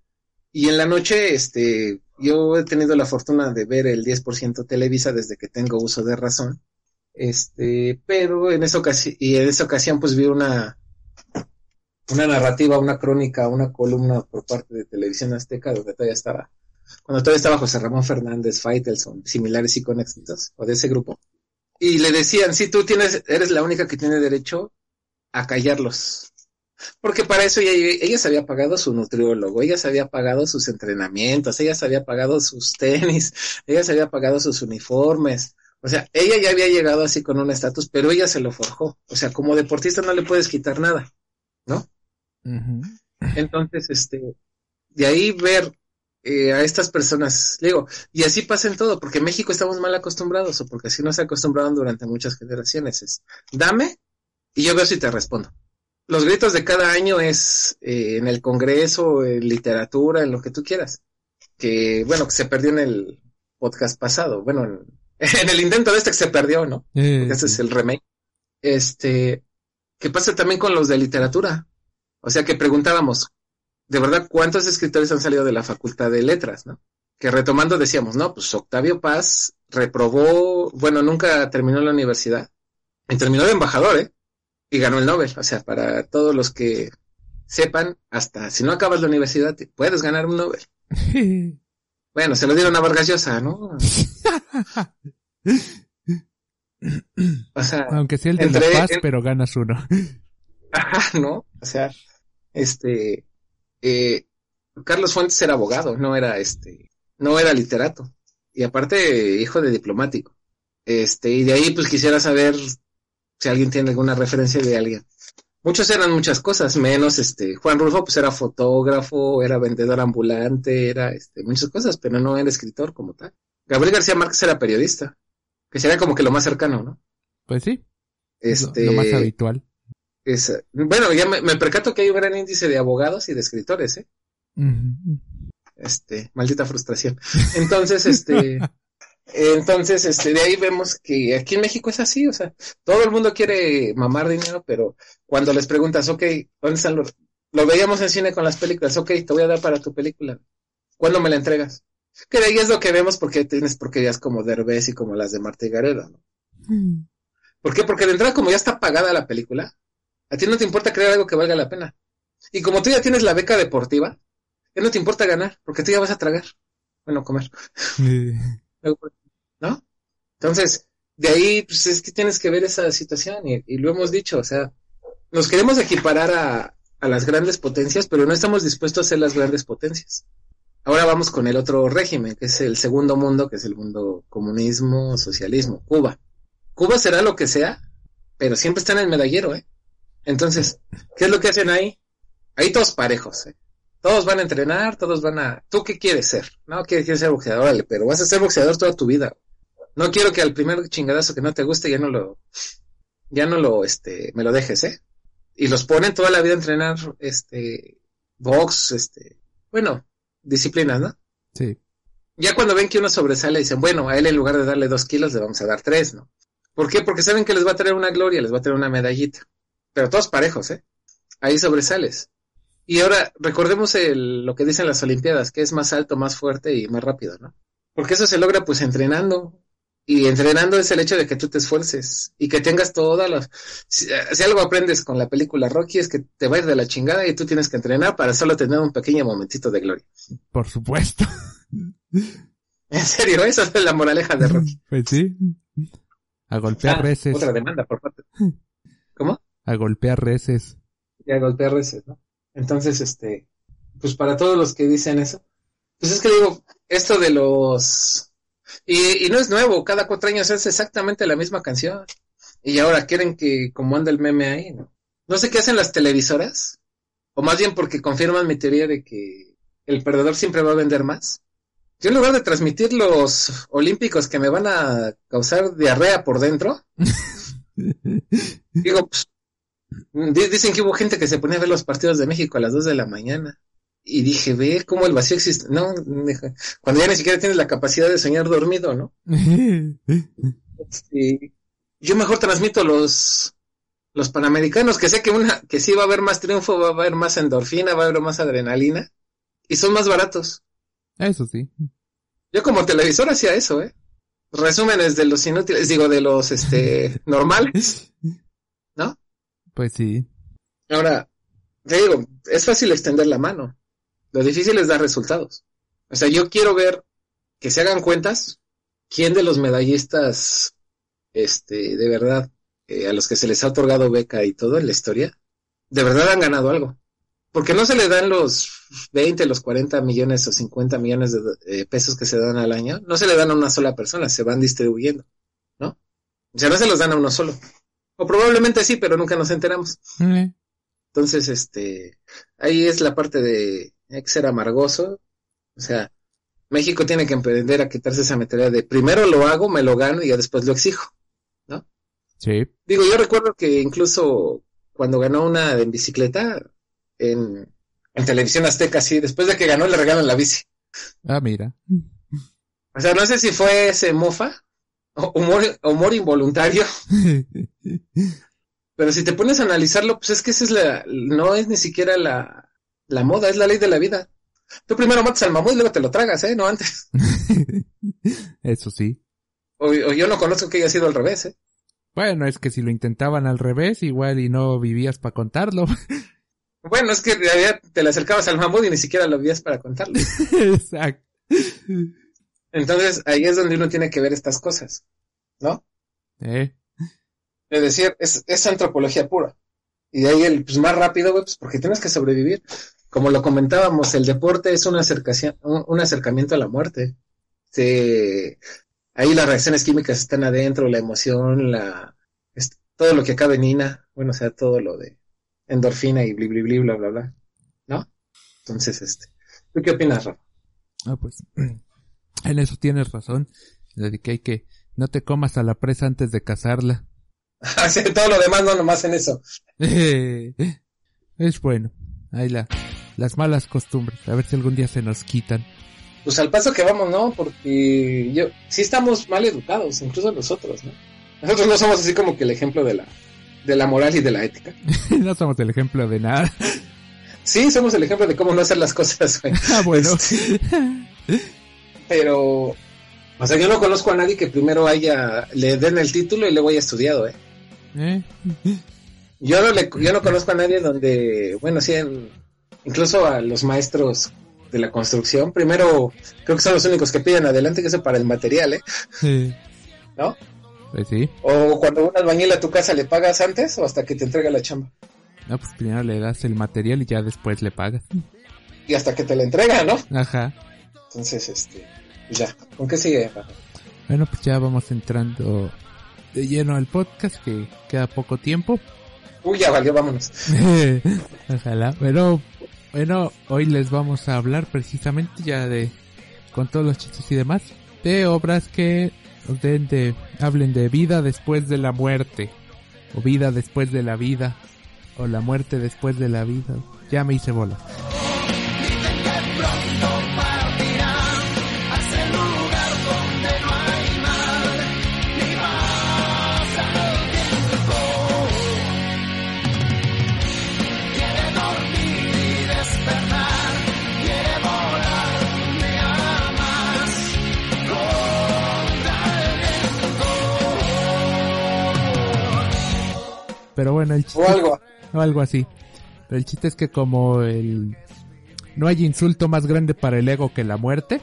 Y en la noche, este, yo he tenido la fortuna de ver el 10% Televisa desde que tengo uso de razón. Este, pero en esa ocasión, y en esa ocasión pues vi una, una narrativa, una crónica, una columna por parte de Televisión Azteca donde todavía estaba, cuando todavía estaba José Ramón Fernández, Faitelson, similares y con éxitos, o de ese grupo. Y le decían, sí, tú tienes, eres la única que tiene derecho a callarlos. Porque para eso ella, ella se había pagado su nutriólogo, ella se había pagado sus entrenamientos, ella se había pagado sus tenis, ella se había pagado sus uniformes. O sea, ella ya había llegado así con un estatus, pero ella se lo forjó. O sea, como deportista no le puedes quitar nada, ¿no? Entonces, este, de ahí ver eh, a estas personas, le digo, y así pasa en todo, porque en México estamos mal acostumbrados, o porque así nos acostumbraron durante muchas generaciones, es, dame, y yo veo si te respondo. Los gritos de cada año es eh, en el Congreso, en literatura, en lo que tú quieras. que, bueno, que se perdió en el podcast pasado, bueno, en, en el intento de este que se perdió, ¿no? Eh, Porque ese es el remake. Este, ¿qué pasa también con los de literatura? O sea, que preguntábamos, de verdad, ¿cuántos escritores han salido de la Facultad de Letras, no? Que retomando decíamos, no, pues Octavio Paz reprobó, bueno, nunca terminó la universidad, y terminó de embajador, ¿eh? Y ganó el Nobel. O sea, para todos los que sepan, hasta si no acabas la universidad, te puedes ganar un Nobel. Bueno, se lo dieron a Vargas Llosa, ¿no? O sea, Aunque sea el de Entre- La Paz, en- pero ganas uno. Ajá, ¿no? O sea, este, eh, Carlos Fuentes era abogado, no era este, no era literato. Y aparte, hijo de diplomático. Este, y de ahí pues quisiera saber si alguien tiene alguna referencia de alguien. Muchos eran muchas cosas, menos este, Juan Rulfo pues era fotógrafo, era vendedor ambulante, era este, muchas cosas, pero no era escritor como tal. Gabriel García Márquez era periodista, que sería como que lo más cercano, ¿no? Pues sí, lo- Este, lo más habitual. es- bueno, ya me, me percato que hay un gran índice de abogados y de escritores, ¿eh? Este, maldita frustración. Entonces, este, entonces, este, de ahí vemos que aquí en México es así, o sea, todo el mundo quiere mamar dinero, pero cuando les preguntas, ok, ¿dónde están los, lo veíamos en cine con las películas, ok, te voy a dar para tu película, ¿cuándo me la entregas? Que de ahí es lo que vemos porque tienes porquerías como Derbez y como las de Marta y Gareda, ¿no? ¿Por qué? Porque de entrada, como ya está pagada la película, a ti no te importa crear algo que valga la pena. Y como tú ya tienes la beca deportiva, ya no te importa ganar, porque tú ya vas a tragar. Bueno, comer. Eh, ¿No? Entonces, de ahí, pues es que tienes que ver esa situación, y, y lo hemos dicho, o sea, nos queremos equiparar a, a las grandes potencias, pero no estamos dispuestos a ser las grandes potencias. Ahora vamos con el otro régimen, que es el segundo mundo, que es el mundo comunismo, socialismo, Cuba. Cuba será lo que sea, pero siempre está en el medallero, ¿eh? Entonces, ¿qué es lo que hacen ahí? Ahí todos parejos, ¿eh? Todos van a entrenar, todos van a... ¿Tú qué quieres ser? No, quieres, ser boxeador, órale, pero vas a ser boxeador toda tu vida. No quiero que al primer chingadazo que no te guste ya no lo... Ya no lo, este, me lo dejes, ¿eh? Y los ponen toda la vida a entrenar, este, box, este, bueno, disciplinas, ¿no? sí. Ya cuando ven que uno sobresale, dicen, bueno, a él en lugar de darle dos kilos le vamos a dar tres, ¿no? ¿Por qué? Porque saben que les va a traer una gloria, les va a traer una medallita. Pero todos parejos, ¿eh? Ahí sobresales. Y ahora recordemos el, lo que dicen las Olimpiadas, que es más alto, más fuerte y más rápido, ¿no? Porque eso se logra pues entrenando. Y entrenando es el hecho de que tú te esfuerces y que tengas todas las... Si, si algo aprendes con la película Rocky es que te va a ir de la chingada y tú tienes que entrenar para solo tener un pequeño momentito de gloria. Por supuesto. En serio, esa es la moraleja de Rocky. Pues sí. A golpear Ah, reces. Otra demanda por parte. ¿Cómo? A golpear reces. Ya golpear reces, ¿no? Entonces, este, pues para todos los que dicen eso, pues es que digo, esto de los, y, y no es nuevo, cada cuatro años es exactamente la misma canción. Y ahora quieren que, como anda el meme ahí, ¿no? No sé qué hacen las televisoras, o más bien porque confirman mi teoría de que el perdedor siempre va a vender más. Yo en lugar de transmitir los olímpicos que me van a causar diarrea por dentro, digo, pues, dicen que hubo gente que se ponía a ver los partidos de México a las 2 de la mañana. Y dije, ve cómo el vacío existe. No, cuando ya ni siquiera tienes la capacidad de soñar dormido, ¿no? Y yo mejor transmito los, los panamericanos, que sé que una, que sí va a haber más triunfo, va a haber más endorfina, va a haber más adrenalina, y son más baratos. Eso sí. Yo como televisor hacía eso, ¿eh? Resúmenes de los inútiles, digo, de los, este, normales, ¿no? Pues sí. Ahora, te digo, es fácil extender la mano. Lo difícil es dar resultados. O sea, yo quiero ver que se hagan cuentas quién de los medallistas, este, de verdad, eh, a los que se les ha otorgado beca y todo en la historia, de verdad han ganado algo. Porque no se le dan los 20, los 40 millones o 50 millones de pesos que se dan al año, no se le dan a una sola persona, se van distribuyendo, ¿no? O sea, no se los dan a uno solo. O probablemente sí, pero nunca nos enteramos. Entonces, este, ahí es la parte de hay que ser amargoso. O sea, México tiene que emprender a quitarse esa mentalidad de primero lo hago, me lo gano y ya después lo exijo. Sí. Digo, yo recuerdo que incluso cuando ganó una en bicicleta, en, en televisión azteca, sí, después de que ganó le regalan la bici. Ah, mira. O sea, no sé si fue ese mofa, humor, humor involuntario, pero si te pones a analizarlo, pues es que esa es la, no es ni siquiera la, la moda, es la ley de la vida. Tú primero matas al mamut y luego te lo tragas, ¿eh? No antes. Eso sí. O, o yo no conozco que haya sido al revés, ¿eh? Bueno, es que si lo intentaban al revés, igual y no vivías para contarlo. Bueno, es que en realidad te le acercabas al mamut y ni siquiera lo vías para contarlo. Exacto. Entonces, ahí es donde uno tiene que ver estas cosas, ¿no? Eh, Es decir, es, es antropología pura. Y de ahí el pues, más rápido, pues porque tienes que sobrevivir. Como lo comentábamos, el deporte es un, acercación, un, un acercamiento a la muerte. Ahí las reacciones químicas están adentro, la emoción, la, es- todo lo que acaba en ina, bueno, o sea, todo lo de endorfina y bli, bli, bli, bla, bla, bla, ¿no? Entonces, este, ¿tú qué opinas, Rafa? ah, pues, en eso tienes razón. De que hay que, no te comas a la presa antes de cazarla. Todo lo demás, no nomás en eso. es bueno. Ahí la, las malas costumbres. A ver si algún día se nos quitan. Pues al paso que vamos, ¿no? Porque yo, sí estamos mal educados, incluso nosotros, ¿no? Nosotros no somos así como que el ejemplo de la, de la moral y de la ética. no somos el ejemplo de nada. Sí, somos el ejemplo de cómo no hacer las cosas, güey. ah, bueno. Pero, o sea, yo no conozco a nadie que primero haya, le den el título y luego haya estudiado, ¿eh? ¿Eh? Yo no, le, yo no conozco a nadie donde, bueno, sí, en- incluso a los maestros de la construcción, primero creo que son los únicos que piden adelante que eso para el material, ¿eh? Eh, ¿No? Pues sí. O cuando un albañil a tu casa le pagas antes o hasta que te entrega la chamba. No, pues primero le das el material y ya después le pagas. Y hasta que te la entrega, ¿no? Ajá. Entonces, este, ya, ¿con qué sigue? Bueno, pues ya vamos entrando de lleno al podcast, que queda poco tiempo. Uy, ya valió, vámonos. Ojalá. Pero, bueno, hoy les vamos a hablar precisamente ya de, con todos los chistes y demás, de obras que den de, hablen de vida después de la muerte, o vida después de la vida, o la muerte después de la vida. Ya me hice bola. Pero bueno, el chiste O algo. o algo así. Pero el chiste es que como el no hay insulto más grande para el ego que la muerte,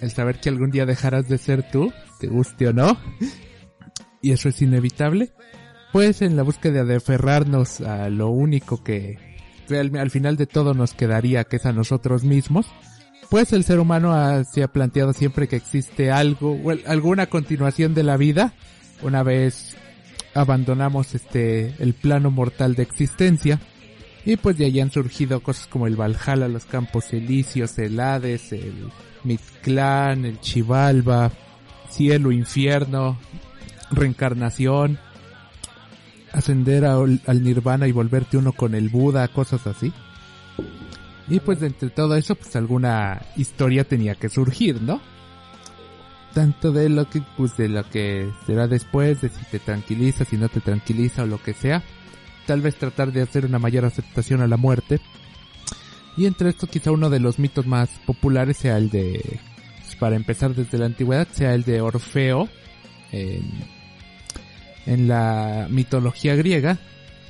el saber que algún día dejarás de ser tú, te guste o no, y eso es inevitable, pues en la búsqueda de aferrarnos a lo único que al final de todo nos quedaría, que es a nosotros mismos, pues el ser humano ha- se ha planteado siempre que existe algo, o el- alguna continuación de la vida, una vez abandonamos este el plano mortal de existencia y pues de ahí han surgido cosas como el Valhalla, los Campos Elíseos, el Hades, el Mictlán, el Chivalba, cielo, infierno, reencarnación, ascender al Nirvana y volverte uno con el Buda, cosas así. Y pues entre todo eso, pues alguna historia tenía que surgir, ¿no? Tanto de lo que, pues de lo que será después, de si te tranquiliza, si no te tranquiliza o lo que sea. Tal vez tratar de hacer una mayor aceptación a la muerte. Y entre esto quizá uno de los mitos más populares sea el de, pues, para empezar desde la antigüedad, sea el de Orfeo en, la mitología griega.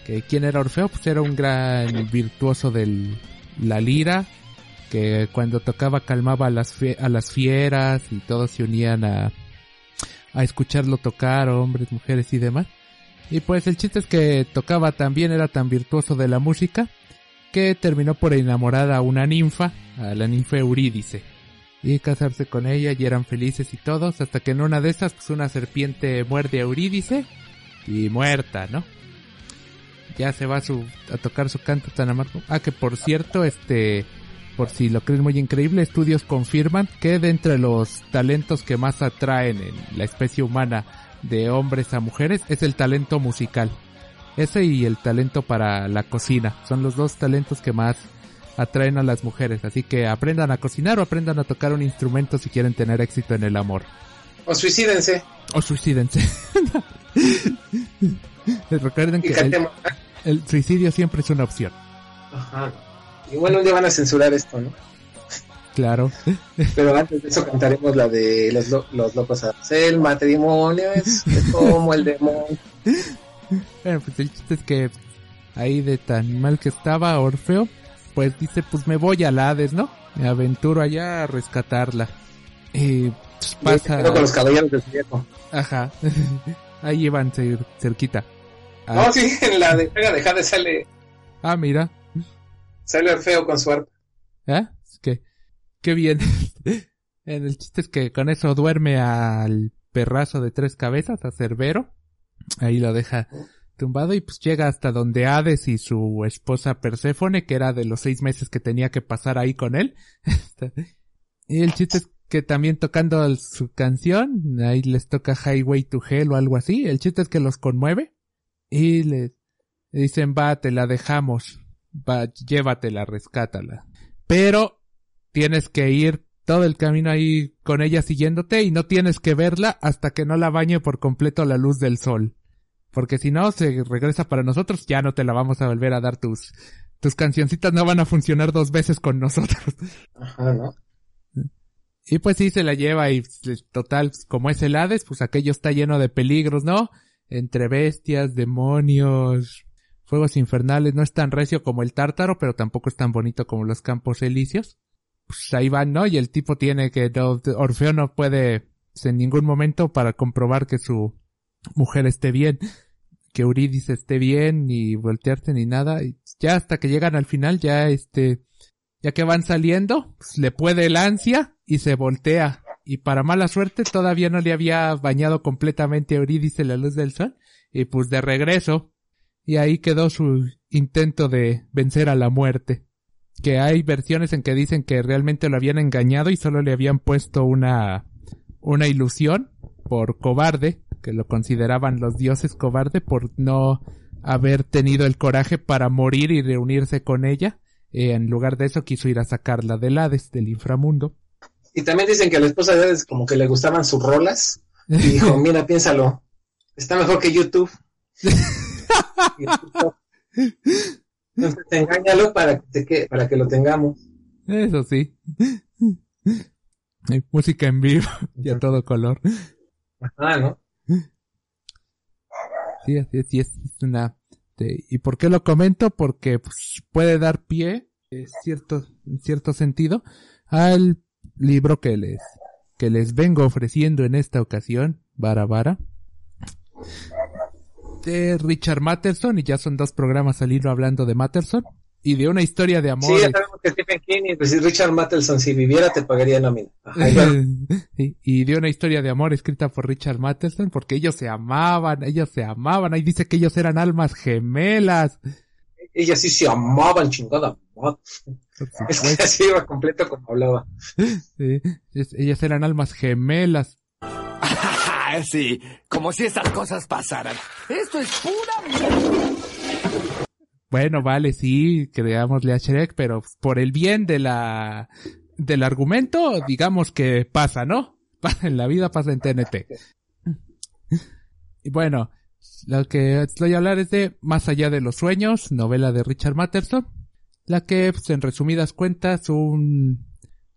Que quién era Orfeo, pues era un gran virtuoso de la lira, que cuando tocaba calmaba a las, a las fieras y todos se unían a, a escucharlo tocar, hombres, mujeres y demás. Y pues el chiste es que tocaba tan bien, era tan virtuoso de la música, que terminó por enamorar a una ninfa, a la ninfa Eurídice, y casarse con ella y eran felices y todos, hasta que en una de esas pues una serpiente muerde a Eurídice y muerta, ¿no? Ya se va a, su, a tocar su canto tan amargo. Ah, que por cierto, este, por si lo creen muy increíble, estudios confirman que de entre los talentos que más atraen en la especie humana de hombres a mujeres es el talento musical. Ese y el talento para la cocina. Son los dos talentos que más atraen a las mujeres. Así que aprendan a cocinar o aprendan a tocar un instrumento si quieren tener éxito en el amor. O suicídense. O suicídense. Recuerden que el, cantemos. el suicidio siempre es una opción. Ajá. Igual un día van a censurar esto, ¿no? Claro. Pero antes de eso cantaremos la de los, lo- los locos. El matrimonio es, es como el demonio. Bueno, pues el chiste es que ahí de tan mal que estaba Orfeo, pues dice, pues me voy al Hades, ¿no? Me aventuro allá a rescatarla. Y pues, Pasa. con los caballeros del zodiaco. Ajá. ahí cer- cerquita. Ah, No, sí, en la de Pega de Jade sale, ah, mira. Sale Orfeo con su arpa. ¿Eh? Que, qué bien. En el chiste es que con eso duerme al perrazo de tres cabezas, a Cerbero. Ahí lo deja tumbado y pues llega hasta donde Hades y su esposa Perséfone, que era de los seis meses que tenía que pasar ahí con él. y el chiste es que también tocando su canción, ahí les toca Highway to Hell o algo así. El chiste es que los conmueve y le le dicen, va, te la dejamos. Va, llévatela, rescátala. Pero tienes que ir todo el camino ahí con ella siguiéndote y no tienes que verla hasta que no la bañe por completo la luz del sol. Porque si no, se regresa para nosotros, ya no te la vamos a volver a dar tus, tus cancioncitas no van a funcionar dos veces con nosotros. Ajá, ¿no? Y pues sí, se la lleva y pues, total, pues, como es el Hades, pues aquello está lleno de peligros, ¿no? Entre bestias, demonios, fuegos infernales, no es tan recio como el tártaro, pero tampoco es tan bonito como los campos elíseos. Pues ahí van, ¿no? Y el tipo tiene que, Orfeo no puede pues, en ningún momento para comprobar que su mujer esté bien, que Eurídice esté bien, ni voltearse ni nada. Y ya hasta que llegan al final, ya este, ya que van saliendo, pues, le puede el ansia y se voltea. Y para mala suerte todavía no le había bañado completamente a Eurídice la luz del sol. Y pues de regreso. Y ahí quedó su intento de vencer a la muerte. Que hay versiones en que dicen que realmente lo habían engañado y solo le habían puesto una, una ilusión por cobarde, que lo consideraban los dioses cobarde por no haber tenido el coraje para morir y reunirse con ella. Eh, en lugar de eso quiso ir a sacarla del Hades, del inframundo. Y también dicen que a la esposa de Hades como que le gustaban sus rolas. Y dijo, mira, piénsalo. Está mejor que YouTube. Entonces engáñalo para que, te para que lo tengamos. Eso sí. Hay música en vivo y a todo color. Ah, ¿no? Sí, así es, y es es una... de- ¿Y por qué lo comento? Porque pues, puede dar pie, en cierto, en cierto sentido, al libro que les, que les vengo ofreciendo en esta ocasión, Vara Vara, de Richard Matterson, y ya son dos programas al hilo hablando de Matterson, y de una historia de amor. Sí, ya sabemos que Stephen King y pues, Richard Mattelson, si viviera, te pagaría nómina. Sí, y de una historia de amor escrita por Richard Matheson porque ellos se amaban, ellos se amaban, ahí dice que ellos eran almas gemelas. Ellas sí se amaban, chingada. Es que así iba completo como hablaba. sí, ellas eran almas gemelas. Sí, como si estas cosas pasaran. Esto es pura. Bueno, vale, sí, creámosle a Shrek, pero por el bien de la, del argumento, digamos que pasa, ¿no? En la vida pasa en TNT. Y bueno, lo que voy a hablar es de Más allá de los sueños, novela de Richard Matterson, la que, pues, en resumidas cuentas, un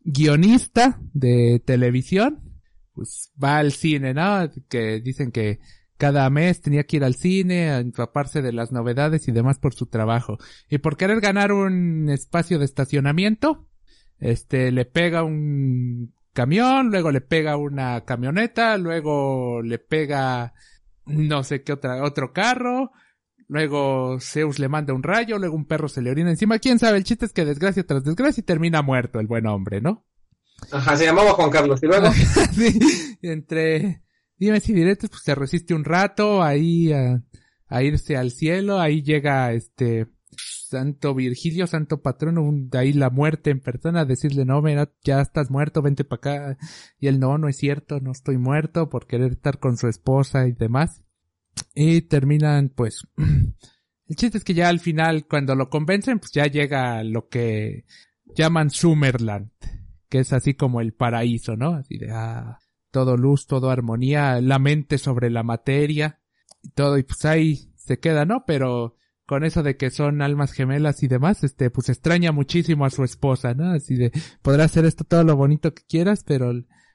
guionista de televisión, pues va al cine, ¿no? Que dicen que cada mes tenía que ir al cine a empaparse de las novedades y demás por su trabajo. Y por querer ganar un espacio de estacionamiento, este, le pega un camión, luego le pega una camioneta, luego le pega no sé qué otra, otro carro, luego Zeus le manda un rayo, luego un perro se le orina encima, quién sabe, el chiste es que desgracia tras desgracia y termina muerto el buen hombre, ¿no? Ajá, se llamaba Juan Carlos. Y luego, Sí, entre dime si diretes, pues se resiste un rato ahí a, irse al cielo, ahí llega este Santo Virgilio, Santo Patrono, de ahí la muerte en persona, decirle, no, mira, ya estás muerto, vente para acá. Y él, no, no es cierto, no estoy muerto por querer estar con su esposa y demás. Y terminan, pues, El chiste es que ya al final, cuando lo convencen, pues ya llega lo que llaman Summerland, que es así como el paraíso, ¿no? Así de, ah, todo luz, todo armonía, la mente sobre la materia, y todo, y pues ahí se queda, ¿no? Pero con eso de que son almas gemelas y demás, este, pues extraña muchísimo a su esposa, ¿no? Así de, podrás hacer esto todo lo bonito que quieras, pero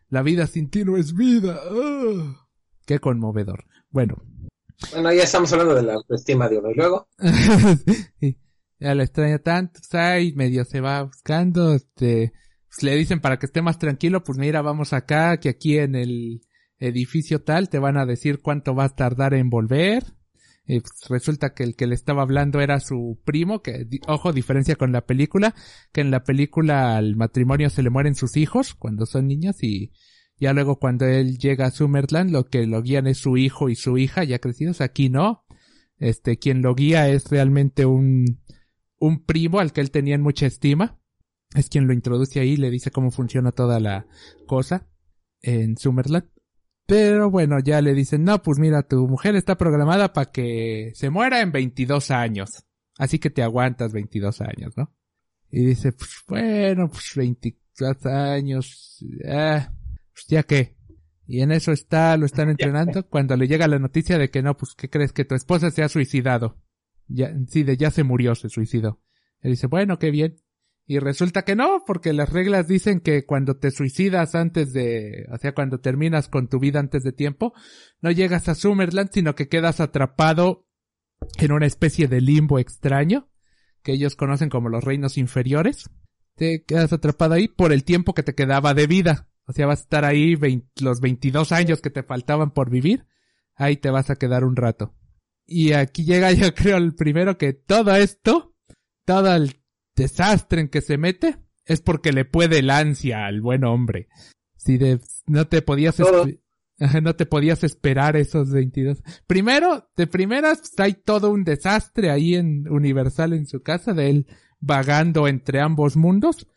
la vida sin ti no es vida. ¡Ah! Qué conmovedor. Bueno, Bueno, ya estamos hablando de la autoestima de uno. Y luego, Sí, ya la extraña tanto, pues, ay, medio se va buscando, este, le dicen para que esté más tranquilo, pues mira, vamos acá, que aquí en el edificio tal te van a decir cuánto va a tardar en volver. Y pues, resulta que el que le estaba hablando era su primo, que, ojo, diferencia con la película, que en la película al matrimonio se le mueren sus hijos cuando son niños y ya luego cuando él llega a Summerland lo que lo guían es su hijo y su hija ya crecidos, aquí no. Este, quien lo guía es realmente un, un primo al que él tenía en mucha estima. Es quien lo introduce ahí, le dice cómo funciona toda la cosa en Summerland. Pero bueno, ya le dicen, no, pues mira, tu mujer está programada para que se muera en 22 años. Así que te aguantas 22 años, ¿no? Y dice, pues bueno, pues 22 años, ah, pues ya qué. Y en eso está, lo están entrenando cuando le llega la noticia de que no, pues ¿qué crees? Que tu esposa se ha suicidado. Ya, sí, de ya se murió, se suicidó. Él dice, bueno, qué bien. Y resulta que no, porque las reglas dicen que cuando te suicidas antes de, o sea, cuando terminas con tu vida antes de tiempo, no llegas a Summerland, sino que quedas atrapado en una especie de limbo extraño, que ellos conocen como los reinos inferiores. Te quedas atrapado ahí por el tiempo que te quedaba de vida. O sea, vas a estar ahí vein- los 22 años que te faltaban por vivir. Ahí te vas a quedar un rato. Y aquí llega yo creo el primero que todo esto, todo el desastre en que se mete, es porque le puede el ansia al buen hombre. Si de, no te podías, no te podías esperar esos 22. Primero, de primeras, pues, hay todo un desastre ahí en Universal en su casa de él vagando entre ambos mundos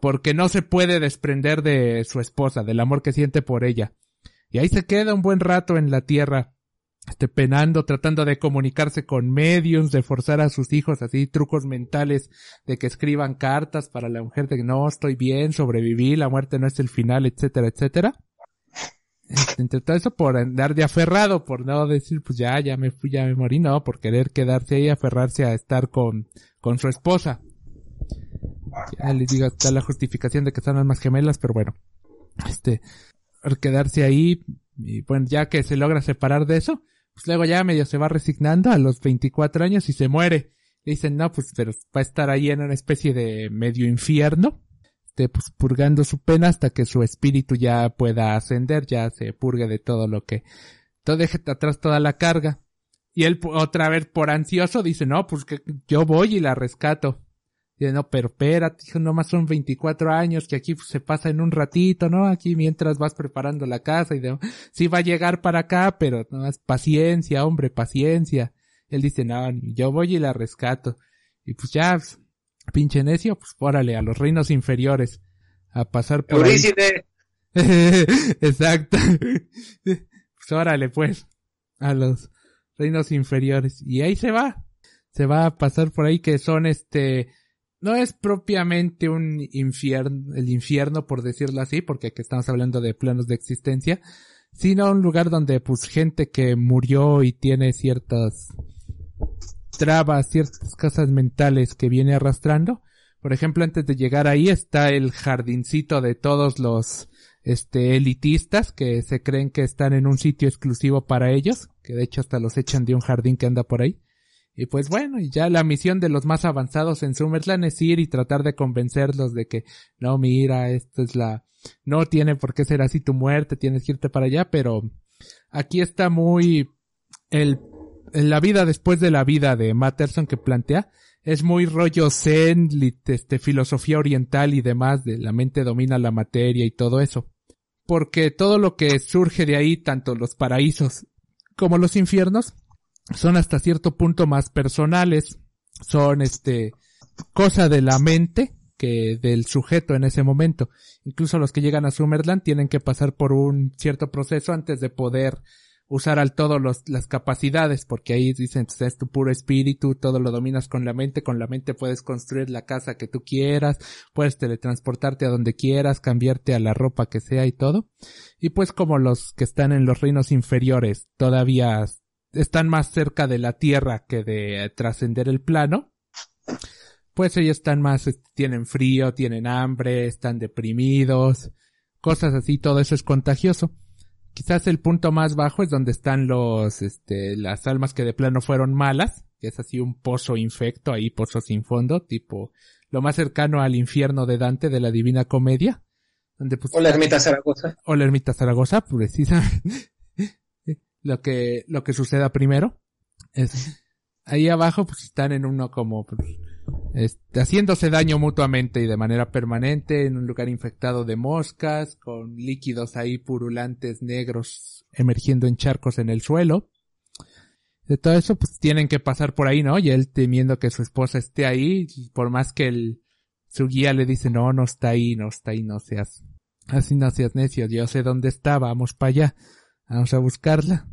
porque no se puede desprender de su esposa, del amor que siente por ella. Y ahí se queda un buen rato en la tierra, este, penando, tratando de comunicarse con mediums, de forzar a sus hijos así, trucos mentales de que escriban cartas para la mujer de que no, estoy bien, sobreviví, la muerte no es el final, etcétera, etcétera. Este, entre todo eso por andar de aferrado, por no decir, pues ya, ya me fui, ya me morí, no, por querer quedarse ahí, aferrarse a estar con, con su esposa. Ya les digo, está la justificación de que son almas gemelas, pero bueno, este, por quedarse ahí, y bueno, ya que se logra separar de eso, pues luego ya medio se va resignando a los 24 años y se muere. Le dicen, no, pues, pero va a estar ahí en una especie de medio infierno, este, pues purgando su pena hasta que su espíritu ya pueda ascender, ya se purgue de todo lo que, todo deje atrás toda la carga. Y él otra vez por ansioso dice, no, pues que yo voy y la rescato. Dice, no, pero espérate, nomás son 24 años, que aquí se pasa en un ratito, ¿no? Aquí mientras vas preparando la casa y de, sí va a llegar para acá, pero no más paciencia, hombre, paciencia. Él dice, no, yo voy y la rescato. Y pues ya, pues, pinche necio, pues órale, a los reinos inferiores, a pasar por ahí. Eurícide, Exacto. Pues órale, pues, a los reinos inferiores. Y ahí se va. Se va a pasar por ahí que son este, no es propiamente un infierno, el infierno por decirlo así, porque aquí estamos hablando de planos de existencia, sino un lugar donde pues gente que murió y tiene ciertas trabas, ciertas cosas mentales que viene arrastrando. Por ejemplo, antes de llegar ahí está el jardincito de todos los este elitistas que se creen que están en un sitio exclusivo para ellos, que de hecho hasta los echan de un jardín que anda por ahí. Y pues bueno, y ya la misión de los más avanzados en Summerland es ir y tratar de convencerlos de que no, mira, esto es la no tiene por qué ser así tu muerte, tienes que irte para allá, pero aquí está muy el la vida después de la vida de Matterson que plantea es muy rollo zen, este, filosofía oriental y demás, de la mente domina la materia y todo eso. Porque todo lo que surge de ahí, tanto los paraísos como los infiernos, son hasta cierto punto más personales, son este, cosa de la mente que del sujeto en ese momento. Incluso los que llegan a Summerland tienen que pasar por un cierto proceso antes de poder usar al todo los, las capacidades, porque ahí dicen, pues, es tu puro espíritu, todo lo dominas con la mente, con la mente puedes construir la casa que tú quieras, puedes teletransportarte a donde quieras, cambiarte a la ropa que sea y todo. Y pues como los que están en los reinos inferiores todavía están más cerca de la tierra que de trascender el plano, pues ellos están más, tienen frío, tienen hambre, están deprimidos, cosas así, todo eso es contagioso. Quizás el punto más bajo es donde están los, este, las almas que de plano fueron malas, que es así un pozo infecto, ahí pozo sin fondo, tipo, lo más cercano al infierno de Dante de la Divina Comedia. Donde, pues, O la ermita Zaragoza. o la ermita Zaragoza, precisamente. Lo que, lo que suceda primero. Es, ahí abajo, pues están en uno como, pues, haciéndose daño mutuamente y de manera permanente, en un lugar infectado de moscas, con líquidos ahí purulantes negros emergiendo en charcos en el suelo. De todo eso, pues tienen que pasar por ahí, ¿no? Y él temiendo que su esposa esté ahí, y por más que el, su guía le dice, no, no está ahí, no está ahí, no seas, así no seas necio, yo sé dónde está, vamos para allá, vamos a buscarla.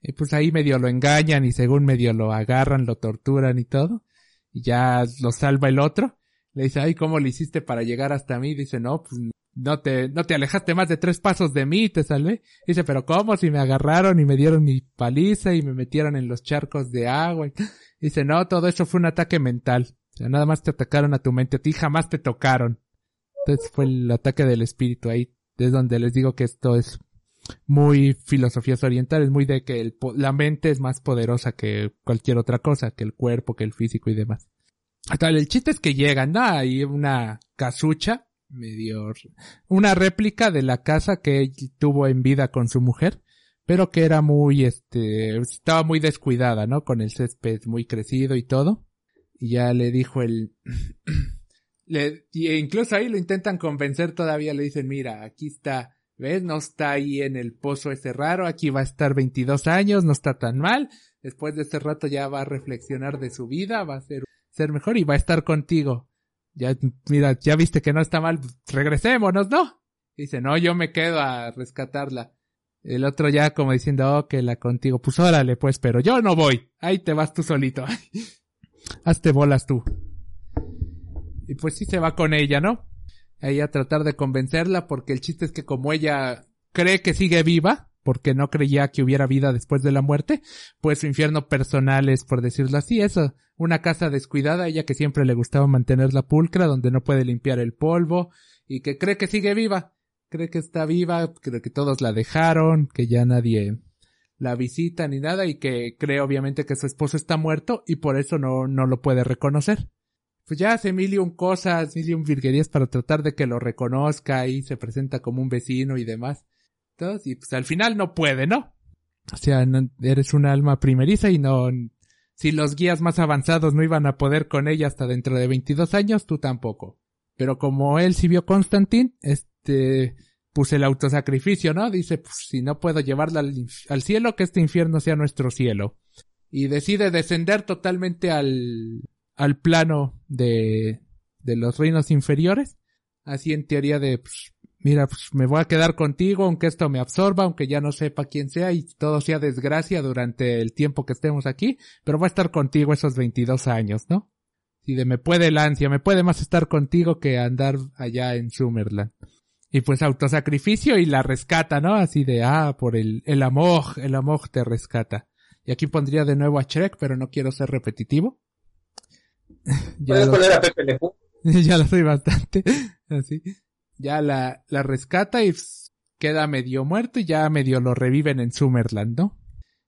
Y pues ahí medio lo engañan y según medio lo agarran, lo torturan y todo. Y ya lo salva el otro. Le dice, ay, ¿cómo le hiciste para llegar hasta mí? Dice, no, pues no te, no te alejaste más de tres pasos de mí y te salvé. Dice, pero ¿cómo? Si me agarraron y me dieron mi paliza y me metieron en los charcos de agua. Dice, no, todo eso fue un ataque mental. O sea, nada más te atacaron a tu mente, a ti jamás te tocaron. Entonces fue el ataque del espíritu ahí. Es donde les digo que esto es muy filosofías orientales, muy de que el, la mente es más poderosa que cualquier otra cosa, que el cuerpo, que el físico y demás. Hasta el chiste es que llegan, ¿no? Hay una casucha, medio, una réplica de la casa que él tuvo en vida con su mujer, pero que era muy, este, estaba muy descuidada, ¿no? Con el césped muy crecido y todo. Y ya le dijo el, le, y incluso ahí lo intentan convencer todavía, le dicen, mira, aquí está, ¿ves? No está ahí en el pozo ese raro, aquí va a estar 22 años, no está tan mal. Después de este rato ya va a reflexionar de su vida, va a ser, ser mejor y va a estar contigo. Ya, mira, ya viste que no está mal, pues, regresémonos, ¿no? Dice, no, yo me quedo a rescatarla. El otro ya como diciendo, oh, que la contigo. Pues órale, pues, pero yo no voy. Ahí te vas tú solito. Hazte bolas tú. Y pues sí se va con ella, ¿no? Ahí a tratar de convencerla porque el chiste es que como ella cree que sigue viva, porque no creía que hubiera vida después de la muerte, pues su infierno personal es, por decirlo así, eso, una casa descuidada, ella que siempre le gustaba mantenerla pulcra, donde no puede limpiar el polvo, y que cree que sigue viva, cree que está viva, cree que todos la dejaron, que ya nadie la visita ni nada, y que cree obviamente que su esposo está muerto, y por eso no, no lo puede reconocer pues ya hace mil un cosas, mil y un virguerías para tratar de que lo reconozca y se presenta como un vecino y demás. Entonces, y pues al final no puede, ¿no? O sea, no- eres una alma primeriza y no, si los guías más avanzados no iban a poder con ella hasta dentro de 22 años, tú tampoco. Pero como él sí vio Constantin, este, puse el autosacrificio, ¿no? Dice, pues si no puedo llevarla al cielo, que este infierno sea nuestro cielo. Y decide descender totalmente al, al plano de, de los reinos inferiores. Así en teoría de, pues, mira, pues me voy a quedar contigo, aunque esto me absorba, aunque ya no sepa quién sea y todo sea desgracia durante el tiempo que estemos aquí, pero voy a estar contigo esos 22 años, ¿no? Y de me puede el ansia, me puede más estar contigo que andar allá en Summerland. Y pues autosacrificio y la rescata, ¿no? Así de, ah, por el, el amor, el amor te rescata. Y aquí pondría de nuevo a Shrek, pero no quiero ser repetitivo. Ya Puedes lo- poner a Pepe Le Pew. ya lo soy bastante. Así. Ya la, la rescata y queda medio muerto y ya medio lo reviven en Summerland, ¿no?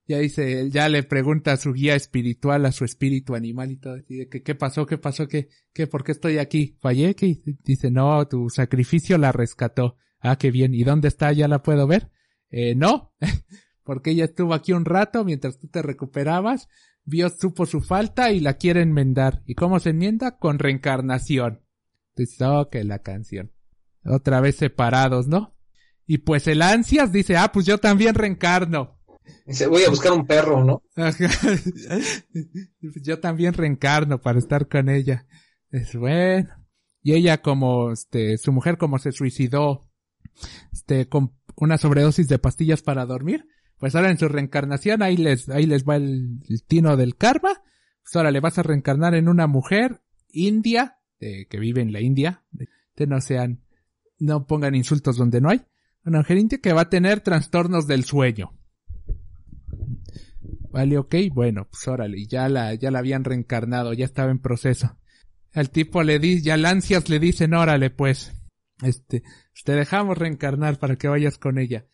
Ya dice, ya le pregunta a su guía espiritual, a su espíritu animal y todo, así de que, ¿qué pasó? ¿Qué pasó? ¿Qué, qué, por qué estoy aquí? ¿Fallé? ¿Qué? Dice, no, tu sacrificio la rescató. Ah, qué bien. ¿Y dónde está? ¿Ya la puedo ver? Eh, no. porque ella estuvo aquí un rato mientras tú te recuperabas, vio, supo su falta y la quiere enmendar. ¿Y cómo se enmienda? Con reencarnación. Dice, oh, que la canción. Otra vez separados, ¿no? Y pues el ansias dice, ah, pues yo también reencarno. Dice, voy a buscar un perro, ¿no? Yo también reencarno para estar con ella. Es bueno. Y ella como, este, su mujer como se suicidó, este, con una sobredosis de pastillas para dormir, Pues ahora en su reencarnación, ahí les, ahí les va el, tino del karma. Pues ahora le vas a reencarnar en una mujer india, de, que vive en la India. De, no sean, no pongan insultos donde no hay. Una mujer india que va a tener trastornos del sueño. Vale, ok, bueno, pues órale, ya la, ya la habían reencarnado, ya estaba en proceso. Al tipo le dice, ya Lancias le dicen, órale, pues, este, te dejamos reencarnar para que vayas con ella.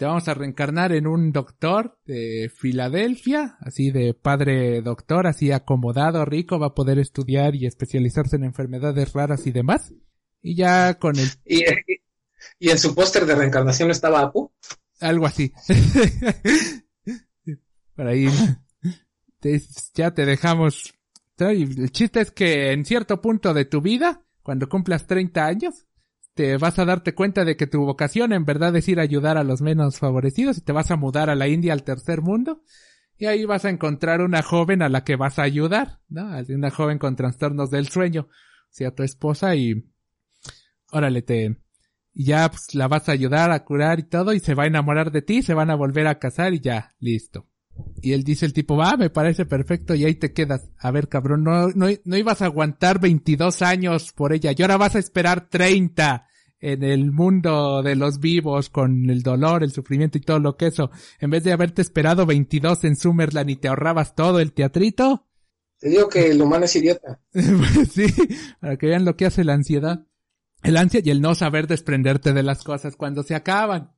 Te vamos a reencarnar en un doctor de Filadelfia, así de padre doctor, así acomodado, rico, va a poder estudiar y especializarse en enfermedades raras y demás. Y ya con el... Y, y en su póster de reencarnación estaba Apu. Algo así. Por ahí. Te- ya te dejamos. El chiste es que en cierto punto de tu vida, cuando cumplas 30 años, te vas a darte cuenta de que tu vocación en verdad es ir a ayudar a los menos favorecidos y te vas a mudar a la India, al tercer mundo. Y ahí vas a encontrar una joven a la que vas a ayudar, ¿no? Una joven con trastornos del sueño, o sea, tu esposa y, órale, te, y ya pues, la vas a ayudar a curar y todo y se va a enamorar de ti, se van a volver a casar y ya, listo. Y él dice el tipo, va, me parece perfecto y ahí te quedas. A ver, cabrón, no, no, no ibas a aguantar 22 años por ella y ahora vas a esperar 30 en el mundo de los vivos con el dolor, el sufrimiento y todo lo que eso. En vez de haberte esperado 22 en Summerland y te ahorrabas todo el teatrito. Te digo que el humano es idiota. Pues sí, para que vean lo que hace la ansiedad. El ansia y el no saber desprenderte de las cosas cuando se acaban.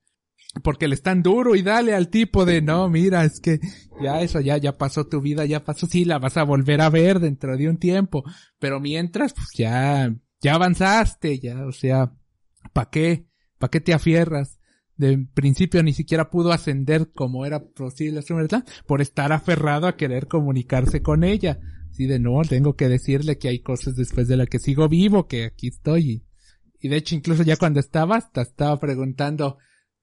Porque le están duro y dale al tipo de no, mira, es que ya eso ya, ya pasó tu vida, ya pasó, sí, la vas a volver a ver dentro de un tiempo. Pero mientras, pues ya, ya avanzaste, ya, o sea, ¿pa' qué? ¿Pa' qué te afierras? De principio ni siquiera pudo ascender como era posible Summerland por estar aferrado a querer comunicarse con ella. Así de no, tengo que decirle que hay cosas después de la que sigo vivo, que aquí estoy. Y de hecho incluso ya cuando estaba, hasta estaba preguntando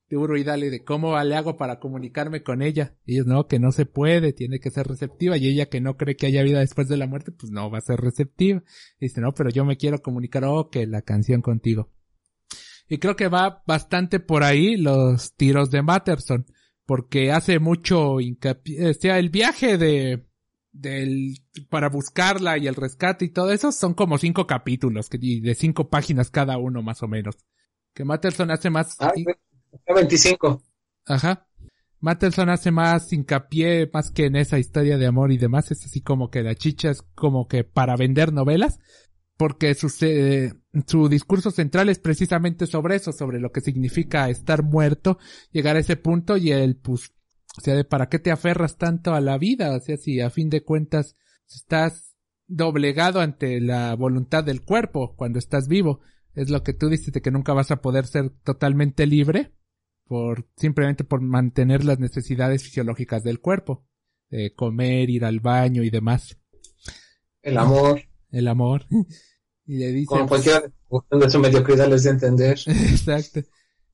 duro y dale de cómo le hago para comunicarme con ella. Y ellos no, que no se puede, tiene que ser receptiva. Y ella que no cree que haya vida después de la muerte, pues no va a ser receptiva. Y dice, no, pero yo me quiero comunicar, oh, que la canción contigo. Y creo que va bastante por ahí los tiros de Matterson. Porque hace mucho hincapié, o sea, el viaje de, del, para buscarla y el rescate y todo eso son como cinco capítulos, que, y de cinco páginas cada uno más o menos. Que Matterson hace más, Ah, 25. Ajá. Mattelson hace más hincapié más que en esa historia de amor y demás. Es así como que la chicha es como que para vender novelas. Porque su, eh, su discurso central es precisamente sobre eso, sobre lo que significa estar muerto, llegar a ese punto y el, pues, o sea, de para qué te aferras tanto a la vida. O sea, si a fin de cuentas estás doblegado ante la voluntad del cuerpo cuando estás vivo. Es lo que tú dices de que nunca vas a poder ser totalmente libre por simplemente por mantener las necesidades fisiológicas del cuerpo, de comer, ir al baño y demás, El amor. el amor. Y le dicen, Como pues, cualquiera de su mediocridad les de entender. exacto.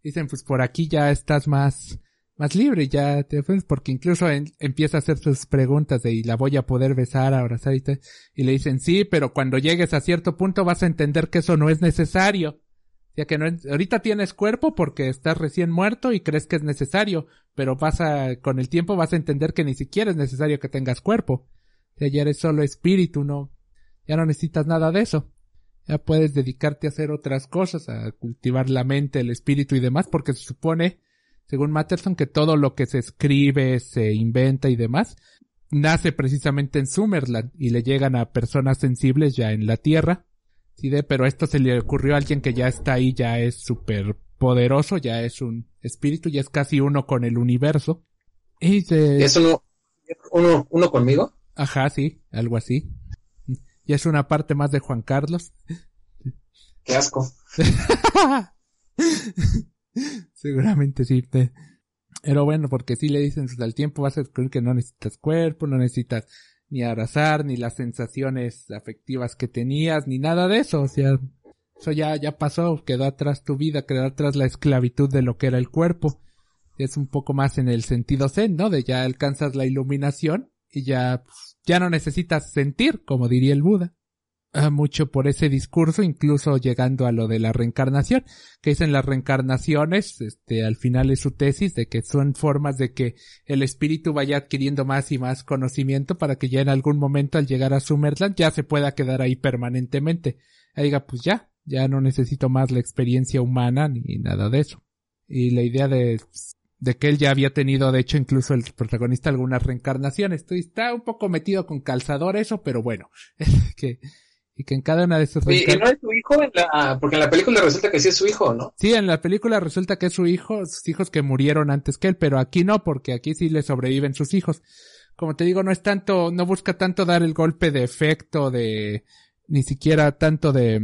Dicen, pues por aquí ya estás más, más libre, ya te ofreces, porque incluso en- empieza a hacer sus preguntas de, y la voy a poder besar, abrazar y tal. Y le dicen, sí, pero cuando llegues a cierto punto vas a entender que eso no es necesario. Ya que no ahorita tienes cuerpo porque estás recién muerto y crees que es necesario, pero vas a, con el tiempo vas a entender que ni siquiera es necesario que tengas cuerpo. O sea, ya eres solo espíritu, no, ya no necesitas nada de eso. Ya puedes dedicarte a hacer otras cosas, a cultivar la mente, el espíritu y demás, porque se supone, según Matterson, que todo lo que se escribe, se inventa y demás, nace precisamente en Summerland y le llegan a personas sensibles ya en la Tierra. Sí, de, pero esto se le ocurrió a alguien que ya está ahí, ya es súper poderoso, ya es un espíritu, ya es casi uno con el universo. Y se... ¿Y eso no, uno, uno conmigo? Ajá, sí, algo así. Y es una parte más de Juan Carlos. Qué asco. Seguramente sí. te- Pero bueno, porque sí le dicen, al tiempo vas a descubrir que no necesitas cuerpo, no necesitas ni abrazar, ni las sensaciones afectivas que tenías, ni nada de eso. O sea, eso ya, ya pasó, quedó atrás tu vida, quedó atrás la esclavitud de lo que era el cuerpo. Es un poco más en el sentido zen, ¿no? De ya alcanzas la iluminación y ya, pues, ya no necesitas sentir, como diría el Buda. ah, mucho por ese discurso, incluso llegando a lo de la reencarnación, que dicen las reencarnaciones, este, al final es su tesis de que son formas de que el espíritu vaya adquiriendo más y más conocimiento para que ya en algún momento al llegar a Summerland ya se pueda quedar ahí permanentemente. Ahí diga, pues ya, ya no necesito más la experiencia humana ni nada de eso. Y la idea de, de que él ya había tenido, de hecho, incluso el protagonista algunas reencarnaciones. Estoy, está un poco metido con calzador eso, pero bueno, que, y que en cada una de esas Oye, ¿y no es su hijo? En la... Porque en la película resulta que sí es su hijo, ¿no? Sí, en la película resulta que es su hijo, sus hijos que murieron antes que él, pero aquí no, porque aquí sí le sobreviven sus hijos. Como te digo, no es tanto, no busca tanto dar el golpe de efecto de, ni siquiera tanto de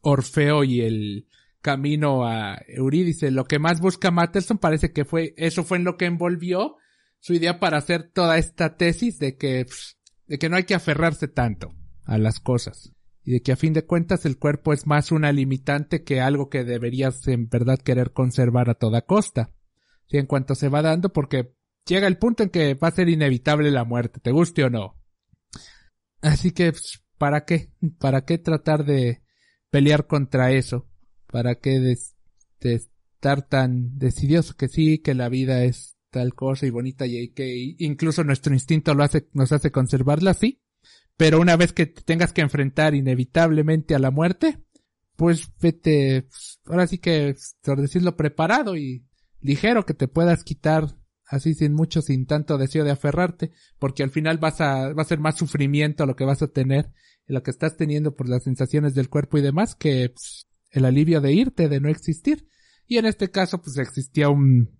Orfeo y el camino a Eurídice. Lo que más busca Matterson parece que fue, eso fue en lo que envolvió su idea para hacer toda esta tesis de que, pff, de que no hay que aferrarse tanto a las cosas y de que a fin de cuentas el cuerpo es más una limitante que algo que deberías en verdad querer conservar a toda costa. Sí, en cuanto se va dando porque llega el punto en que va a ser inevitable la muerte, te guste o no. Así que, pues, ¿para qué? ¿Para qué tratar de pelear contra eso? ¿Para qué de, de estar tan decidioso que sí, que la vida es tal cosa y bonita y que incluso nuestro instinto lo hace, nos hace conservarla así? Pero una vez que te tengas que enfrentar inevitablemente a la muerte, pues vete, pues, ahora sí que, por decirlo, preparado y ligero que te puedas quitar así sin mucho, sin tanto deseo de aferrarte, porque al final vas a, va a ser más sufrimiento lo que vas a tener lo que estás teniendo por las sensaciones del cuerpo y demás que pues, el alivio de irte, de no existir. Y en este caso, pues existía un,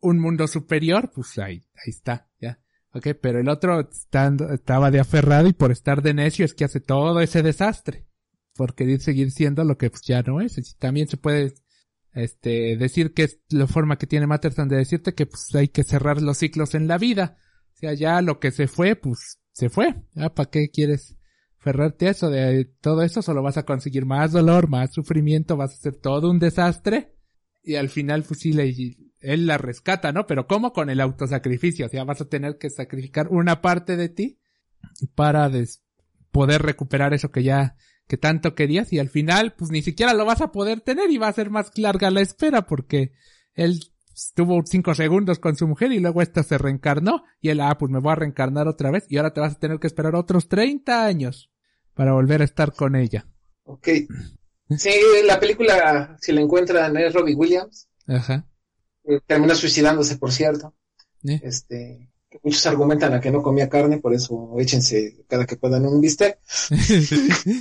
un mundo superior, pues ahí, ahí está, ya. Ok, pero el otro estando, estaba de aferrado y por estar de necio es que hace todo ese desastre. Por querer seguir siendo lo que pues, ya no es. También se puede este, decir que es la forma que tiene Matterson de decirte que pues hay que cerrar los ciclos en la vida. O sea, ya lo que se fue, pues se fue. Ya, ¿para qué quieres aferrarte a eso? De todo eso solo vas a conseguir más dolor, más sufrimiento, vas a hacer todo un desastre. Y al final, pues le, él la rescata, ¿no? Pero ¿cómo? Con el autosacrificio. O sea, vas a tener que sacrificar una parte de ti para des poder recuperar eso que ya, que tanto querías y al final, pues ni siquiera lo vas a poder tener y va a ser más larga la espera porque él estuvo cinco segundos con su mujer y luego esta se reencarnó y él, ah, pues me voy a reencarnar otra vez y ahora te vas a tener que esperar otros 30 años para volver a estar con ella. Ok. Sí, la película, si la encuentran, es Robbie Williams. Ajá. Eh, termina suicidándose, por cierto. ¿Eh? Este, muchos argumentan a que no comía carne, por eso échense cada que puedan un bistec.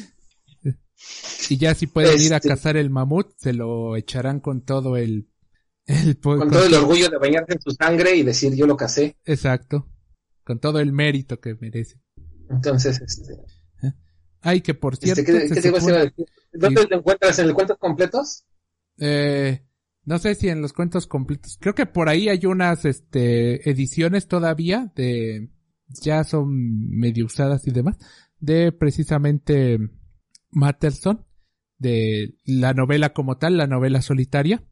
y ya si pueden ir a Este- cazar el mamut, se lo echarán con todo el, el po- Con todo el orgullo de bañarse en su sangre y decir yo lo casé. Exacto. Con todo el mérito que merece. Entonces, este, Ay, que por cierto, este, ¿qué, se qué te supone-? ¿Dónde encuentras? ¿En el cuentos completos? Eh, no sé si en los cuentos completos. Creo que por ahí hay unas, este, ediciones todavía de, ya son medio usadas y demás, de precisamente Matterson, de la novela como tal, la novela solitaria.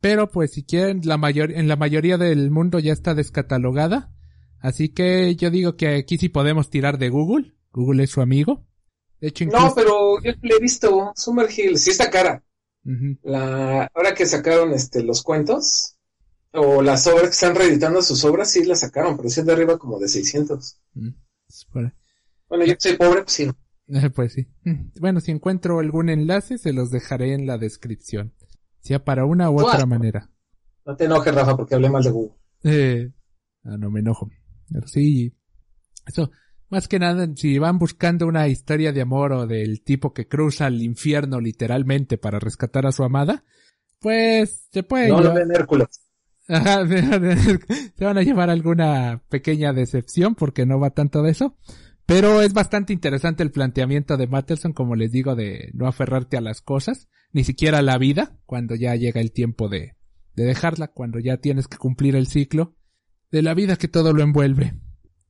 Pero pues si quieren, la mayor, en la mayoría del mundo ya está descatalogada. Así que yo digo que aquí sí podemos tirar de Google. Google es su amigo. De hecho, incluso... No, pero yo le he visto Summerhill, sí está cara. La, ahora que sacaron este los cuentos, o las obras que están reeditando sus obras, sí las sacaron, pero sí es de arriba como de 600. Mm, es por ahí. Bueno, yo soy pobre, pues sí. Eh, Pues sí. Bueno, si encuentro algún enlace, se los dejaré en la descripción. Sea para una u otra manera. No te enojes, Rafa, porque hablé mal de Google. Eh, ah, no me enojo. Pero sí, eso, más que nada, si van buscando una historia de amor o del tipo que cruza el infierno literalmente para rescatar a su amada, pues se puede No lo llevar- ven Hércules. Ajá, se van a llevar alguna pequeña decepción porque no va tanto de eso. Pero es bastante interesante el planteamiento de Matterson, como les digo, de no aferrarte a las cosas, ni siquiera a la vida, cuando ya llega el tiempo de, de dejarla, cuando ya tienes que cumplir el ciclo de la vida que todo lo envuelve.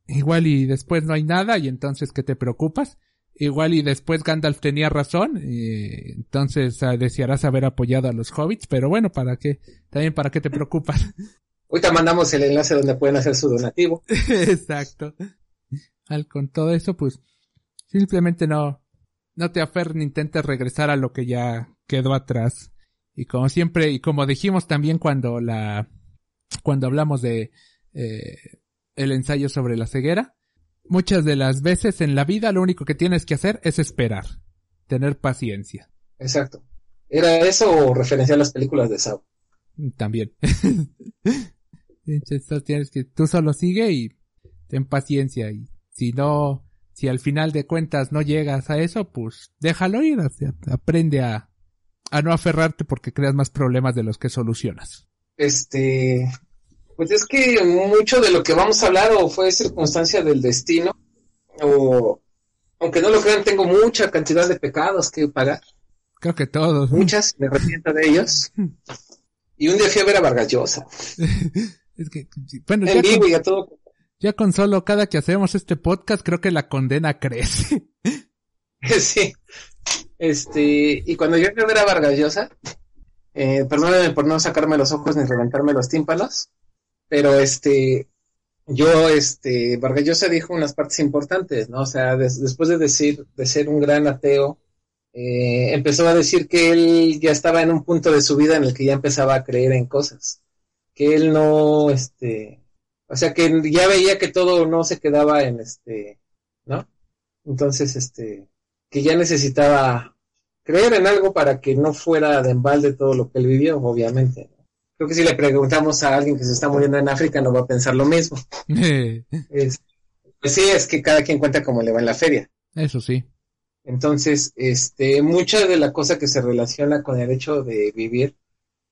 Igual y después no hay nada y entonces que te preocupas. Igual y después Gandalf tenía razón, y entonces ah, desearás haber apoyado a los hobbits, pero bueno, ¿para qué? También para qué te preocupas. Ahorita mandamos el enlace donde pueden hacer su donativo. Exacto. Al con todo eso, pues, Simplemente no, no te aferres ni intentes regresar a lo que ya quedó atrás. Y como siempre, y como dijimos también cuando la, cuando hablamos de eh, el ensayo sobre la ceguera, muchas de las veces en la vida lo único que tienes que hacer es esperar, tener paciencia. Exacto. ¿Era eso o referencia a las películas de Saw? También. Tienes que, tú solo sigue y ten paciencia y si no, si al final de cuentas no llegas a eso, pues déjalo ir, o sea, aprende a, a no aferrarte porque creas más problemas de los que solucionas. Este, pues es que mucho de lo que vamos a hablar o fue circunstancia del destino, o aunque no lo crean, tengo mucha cantidad de pecados que pagar. Creo que todos. Muchas, me arrepiento de ellos. Y un día fui a ver a Vargas Llosa. es que, bueno, En ya vivo con, y a todo. ya con solo cada que hacemos este podcast, creo que la condena crece. Sí. Este, y cuando yo fui a ver a Vargas Llosa, eh, perdónenme por no sacarme los ojos ni reventarme los tímpanos, pero este, yo, este, Vargas Llosa dijo unas partes importantes, ¿no? O sea, des- después de decir, de ser un gran ateo, eh, empezó a decir que él ya estaba en un punto de su vida en el que ya empezaba a creer en cosas, que él no, este, o sea, que ya veía que todo no se quedaba en este, ¿no? Entonces, este, que ya necesitaba creer en algo para que no fuera de embalde todo lo que él vivió, obviamente. Creo que si le preguntamos a alguien que se está muriendo en África no va a pensar lo mismo. Es- pues sí, es que cada quien cuenta cómo le va en la feria. Eso sí. Entonces, este, mucha de la cosa que se relaciona con el hecho de vivir,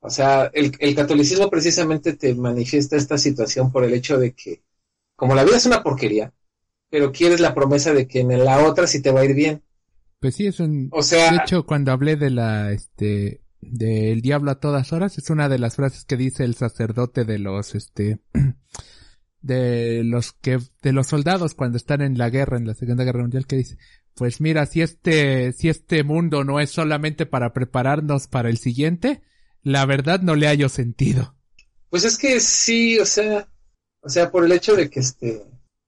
o sea, el, el catolicismo precisamente te manifiesta esta situación por el hecho de que, como la vida es una porquería, pero quieres la promesa de que en la otra sí te va a ir bien. Pues sí, es un... O sea, De hecho, cuando hablé de la, este, del diablo a todas horas, es una de las frases que dice el sacerdote de los, este, de los que, de los soldados cuando están en la guerra, en la Segunda Guerra Mundial, que dice, pues mira, si este, si este mundo no es solamente para prepararnos para el siguiente, la verdad no le hallo sentido. Pues es que sí, o sea, o sea, por el hecho de que este,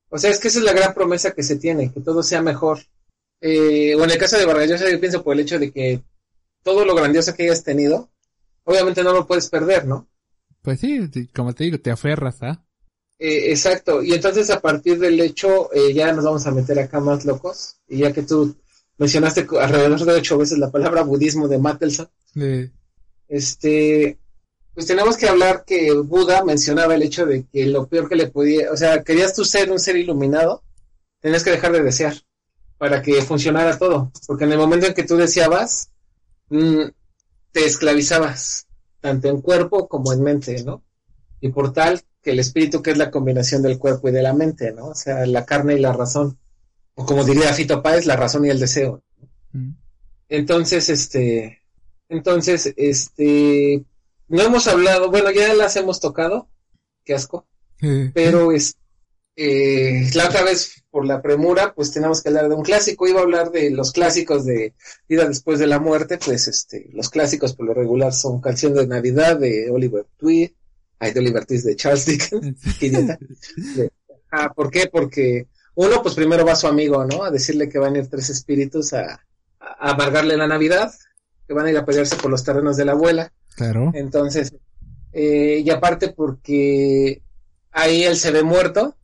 o sea, es que esa es la gran promesa que se tiene, que todo sea mejor. Eh, o en el caso de Vargas yo pienso por el hecho de que todo lo grandioso que hayas tenido, obviamente no lo puedes perder, ¿no? Pues sí, sí, como te digo, te aferras, ¿ah? Eh, exacto, y entonces a partir del hecho, eh, ya nos vamos a meter acá más locos, y ya que tú mencionaste alrededor de ocho veces la palabra budismo de Matelson, Eh, este, pues tenemos que hablar que Buda mencionaba el hecho de que lo peor que le podía, o sea, querías tú ser un ser iluminado, tenías que dejar de desear para que funcionara todo, porque en el momento en que tú deseabas, mm, te esclavizabas, tanto en cuerpo como en mente, ¿no? Y por tal que el espíritu que es la combinación del cuerpo y de la mente, ¿no? O sea, la carne y la razón, o como diría Fito Páez, la razón y el deseo. mm. Entonces, este, entonces, este, no hemos hablado, bueno, ya las hemos tocado, qué asco, pero es, eh, la otra vez por la premura, pues tenemos que hablar de un clásico, iba a hablar de los clásicos de Vida después de la muerte, pues este, los clásicos por lo regular son Canción de Navidad de Oliver Tweed, ay, de Oliver Twist de Charles Dickens. De- ah, ¿por qué? Porque uno, pues primero va su amigo, ¿no? A decirle que van a ir tres espíritus a, a amargarle la Navidad, que van a ir a pelearse por los terrenos de la abuela. claro. Entonces, eh, y aparte porque ahí él se ve muerto,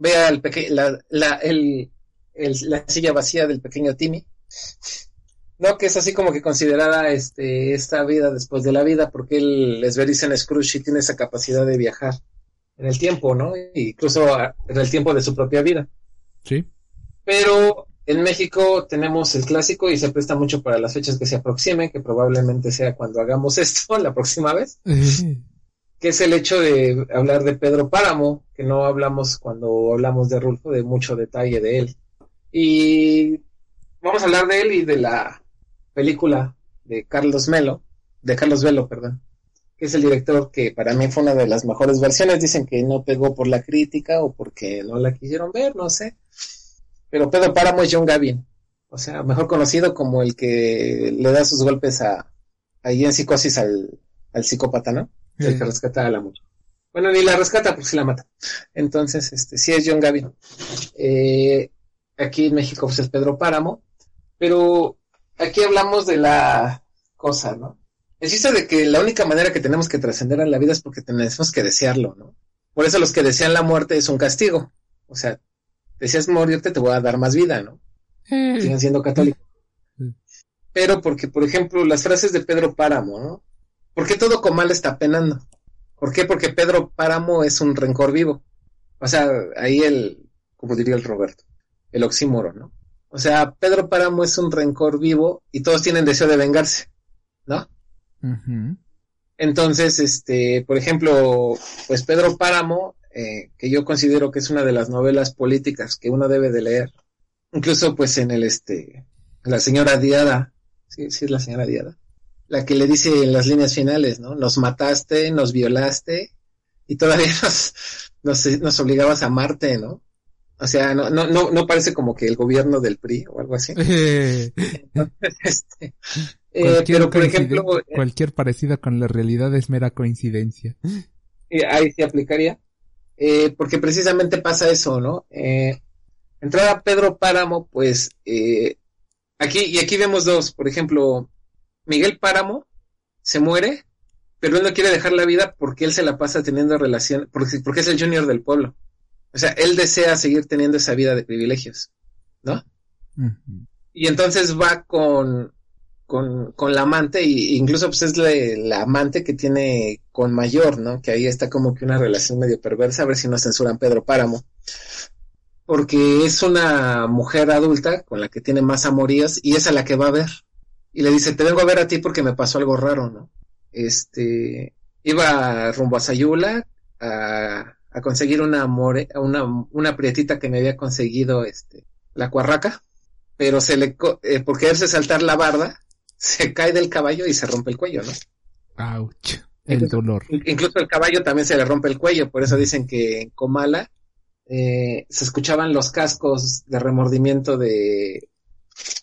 ve al peque la, la, el, el- la silla vacía del pequeño Timmy. No, que es así como que considerada este, esta vida después de la vida, porque él es Verisen Scrooge y tiene esa capacidad de viajar en el tiempo, ¿no? Incluso a- en el tiempo de su propia vida. Sí. Pero en México tenemos el clásico y se presta mucho para las fechas que se aproximen, que probablemente sea cuando hagamos esto la próxima vez, Eh, que es el hecho de hablar de Pedro Páramo, que no hablamos cuando hablamos de Rulfo de mucho detalle de él. Y vamos a hablar de él y de la película de Carlos Melo, de Carlos Velo, perdón, que es el director que para mí fue una de las mejores versiones. Dicen que no pegó por la crítica o porque no la quisieron ver, no sé. Pero Pedro Páramo es John Gavin, o sea, mejor conocido como el que le da sus golpes a ahí en psicosis al, al psicópata, ¿no? El que rescata a la mujer. Bueno, ni la rescata porque sí la mata. Entonces, este, sí es John Gavin. Eh, aquí en México pues, es Pedro Páramo, pero aquí hablamos de la cosa, ¿no? El chiste de que la única manera que tenemos que trascender en la vida es porque tenemos que desearlo, ¿no? Por eso los que desean la muerte es un castigo. O sea, deseas morirte, te voy a dar más vida, ¿no? Siguen siendo católicos. Pero porque, por ejemplo, las frases de Pedro Páramo, ¿no? ¿Por qué todo Comal está penando? ¿Por qué? Porque Pedro Páramo es un rencor vivo. O sea, ahí el, como diría el Roberto, el oxímoro, ¿no? O sea, Pedro Páramo es un rencor vivo y todos tienen deseo de vengarse, ¿no? Entonces, este, por ejemplo, pues Pedro Páramo, eh, que yo considero que es una de las novelas políticas que uno debe de leer, incluso pues en el, este, la señora Diada, sí, sí es la señora Diada, la que le dice en las líneas finales, ¿no? Nos mataste, nos violaste y todavía nos, nos, nos obligabas a amarte, ¿no? O sea, no, no, no, no parece como que el gobierno del PRI o algo así. Este, eh, pero por ejemplo, eh, cualquier parecido con la realidad es mera coincidencia. Ahí se aplicaría. Eh, porque precisamente pasa eso, ¿no? Eh, entrada Pedro Páramo, pues eh, aquí, y aquí vemos dos, por ejemplo, Miguel Páramo se muere, pero él no quiere dejar la vida porque él se la pasa teniendo relación, porque, porque es el junior del pueblo. O sea, él desea seguir teniendo esa vida de privilegios, ¿no? Y entonces va con, con, con la amante, y incluso pues es la, la amante que tiene con mayor, ¿no? Que ahí está como que una relación medio perversa, a ver si no censuran Pedro Páramo. Porque es una mujer adulta con la que tiene más amoríos y es a la que va a ver. Y le dice, te vengo a ver a ti porque me pasó algo raro, ¿no? Este, iba rumbo a Sayula a, a conseguir una more, una, una prietita que me había conseguido, este, la cuarraca pero se le, eh, por quererse saltar la barda, se cae del caballo y se rompe el cuello, ¿no? Ouch. El dolor. In- Incluso el caballo también se le rompe el cuello, por eso dicen que en Comala eh, se escuchaban los cascos de remordimiento de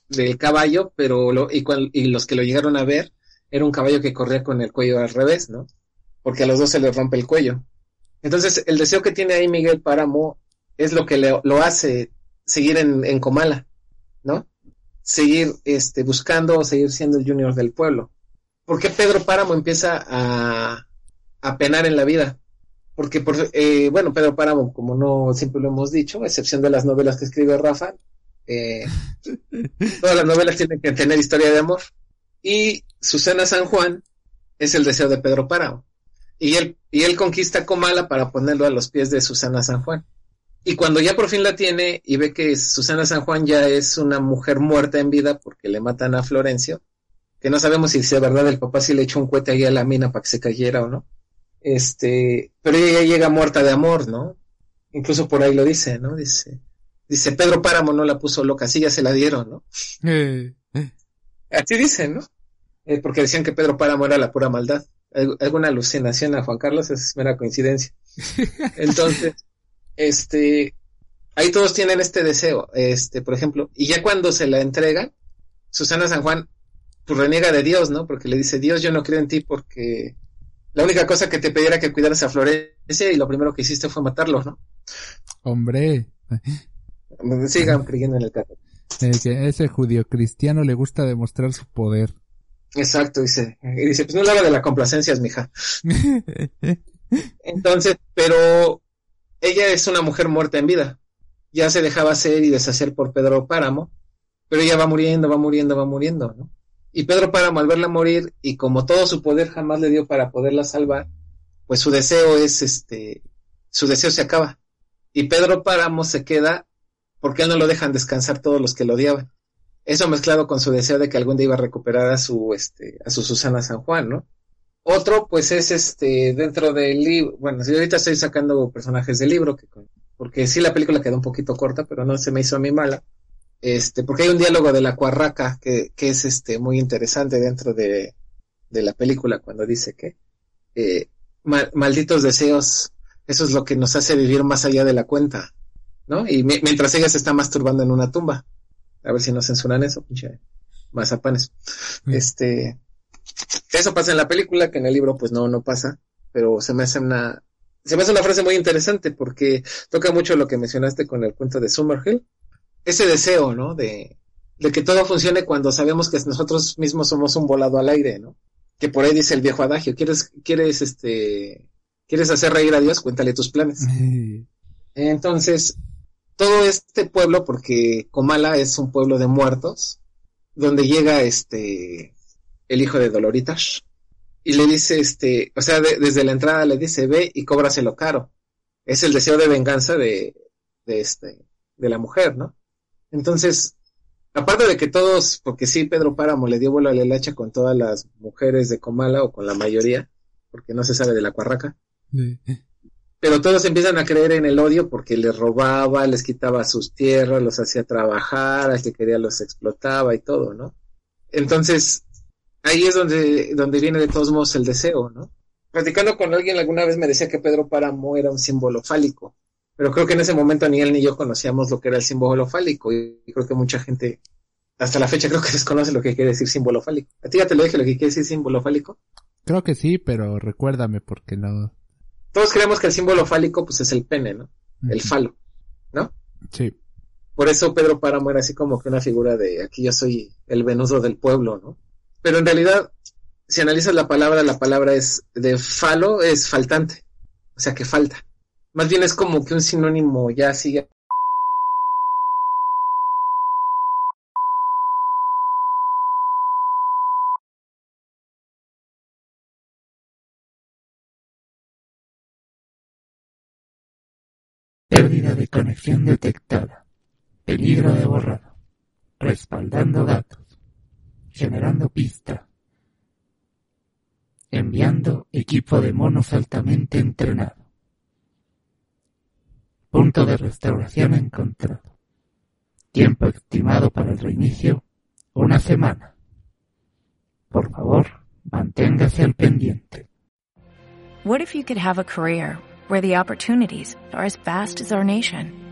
del caballo, pero lo, y, cual- y los que lo llegaron a ver era un caballo que corría con el cuello al revés, ¿no? Porque a los dos se les rompe el cuello. Entonces, el deseo que tiene ahí Miguel Páramo es lo que le, lo hace seguir en, Comala, ¿no? Seguir este, buscando o seguir siendo el junior del pueblo. ¿Por qué Pedro Páramo empieza a, a penar en la vida? Porque, por, eh, bueno, Pedro Páramo, como no siempre lo hemos dicho, a excepción de las novelas que escribe Rafa, eh, todas las novelas tienen que tener historia de amor. Y Susana San Juan es el deseo de Pedro Páramo. Y él, y él conquista Comala para ponerlo a los pies de Susana San Juan. Y cuando ya por fin la tiene y ve que Susana San Juan ya es una mujer muerta en vida porque le matan a Florencio, que no sabemos si es verdad el papá si le echó un cohete ahí a la mina para que se cayera o no. Este, pero ella ya llega muerta de amor, ¿no? Incluso por ahí lo dice, ¿no? Dice, dice Pedro Páramo no la puso loca, sí ya se la dieron, ¿no? Eh, Así dicen, ¿no? Eh, porque decían que Pedro Páramo era la pura maldad. Al- alguna alucinación a Juan Carlos es mera coincidencia. Entonces, este, ahí todos tienen este deseo, este, por ejemplo, y ya cuando se la entregan, Susana San Juan, pues reniega de Dios, ¿no? Porque le dice, Dios, yo no creo en ti porque la única cosa que te pedí era que cuidaras a Florencia y lo primero que hiciste fue matarlo, ¿no? hombre. Sigan creyendo en el caso. Eh, que ese judío cristiano le gusta demostrar su poder. Exacto, dice. Y dice, pues no le habla de la complacencia, es mija. Entonces, pero ella es una mujer muerta en vida. Ya se dejaba hacer y deshacer por Pedro Páramo, pero ella va muriendo, va muriendo, va muriendo, ¿no? Y Pedro Páramo al verla morir y como todo su poder jamás le dio para poderla salvar, pues su deseo es este, su deseo se acaba. Y Pedro Páramo se queda porque él no lo dejan descansar todos los que lo odiaban. Eso mezclado con su deseo de que algún día iba a recuperar a su, este, a su Susana San Juan, ¿no? Otro, pues es este, dentro del libro, bueno, si ahorita estoy sacando personajes del libro, que, porque sí la película quedó un poquito corta, pero no se me hizo a mí mala. Este, porque hay un diálogo de la cuarraca que, que es este, muy interesante dentro de, de la película cuando dice que, eh, ma- malditos deseos, eso es lo que nos hace vivir más allá de la cuenta, ¿no? Y mi- mientras ella se está masturbando en una tumba. A ver si no censuran eso, pinche mazapanes. Mm. Este, eso pasa en la película, que en el libro pues no, no pasa, pero se me hace una, se me hace una frase muy interesante porque toca mucho lo que mencionaste con el cuento de Summerhill. ese deseo, ¿no? De, de que todo funcione cuando sabemos que nosotros mismos somos un volado al aire, ¿no? Que por ahí dice el viejo adagio, ¿quieres, quieres, este, quieres hacer reír a Dios? Cuéntale tus planes. Entonces, todo este pueblo, porque Comala es un pueblo de muertos, donde llega este, el hijo de Doloritas, y le dice, este, o sea, de- desde la entrada le dice, ve y cóbraselo caro. Es el deseo de venganza de, de este, de la mujer, ¿no? Entonces, aparte de que todos, porque sí, Pedro Páramo le dio vuelo a la hacha con todas las mujeres de Comala o con la mayoría, porque no se sabe de la cuarraca, pero todos empiezan a creer en el odio porque les robaba, les quitaba sus tierras, los hacía trabajar, al que quería los explotaba y todo, ¿no? Entonces, ahí es donde, donde viene de todos modos el deseo, ¿no? Platicando con alguien alguna vez me decía que Pedro Páramo era un símbolo fálico, pero creo que en ese momento ni él ni yo conocíamos lo que era el símbolo fálico y creo que mucha gente hasta la fecha creo que desconoce lo que quiere decir símbolo fálico. ¿A ti ya te lo dije lo que quiere decir símbolo fálico? Creo que sí, pero recuérdame porque no. Todos creemos que el símbolo fálico pues es el pene, ¿no? El falo, ¿no? Sí. Por eso Pedro Páramo era así como que una figura de aquí yo soy el venudo del pueblo, ¿no? Pero en realidad, si analizas la palabra, la palabra es de falo, es faltante. O sea que falta. Más bien es como que un sinónimo ya sigue. Pérdida de conexión detectada. Peligro de borrado. Respaldando datos. Generando pista. Enviando equipo de monos altamente entrenado. Punto de restauración encontrado. Tiempo estimado para el reinicio. Una semana. Por favor, manténgase al pendiente. What if you could have a career where the opportunities are as vast as our nation,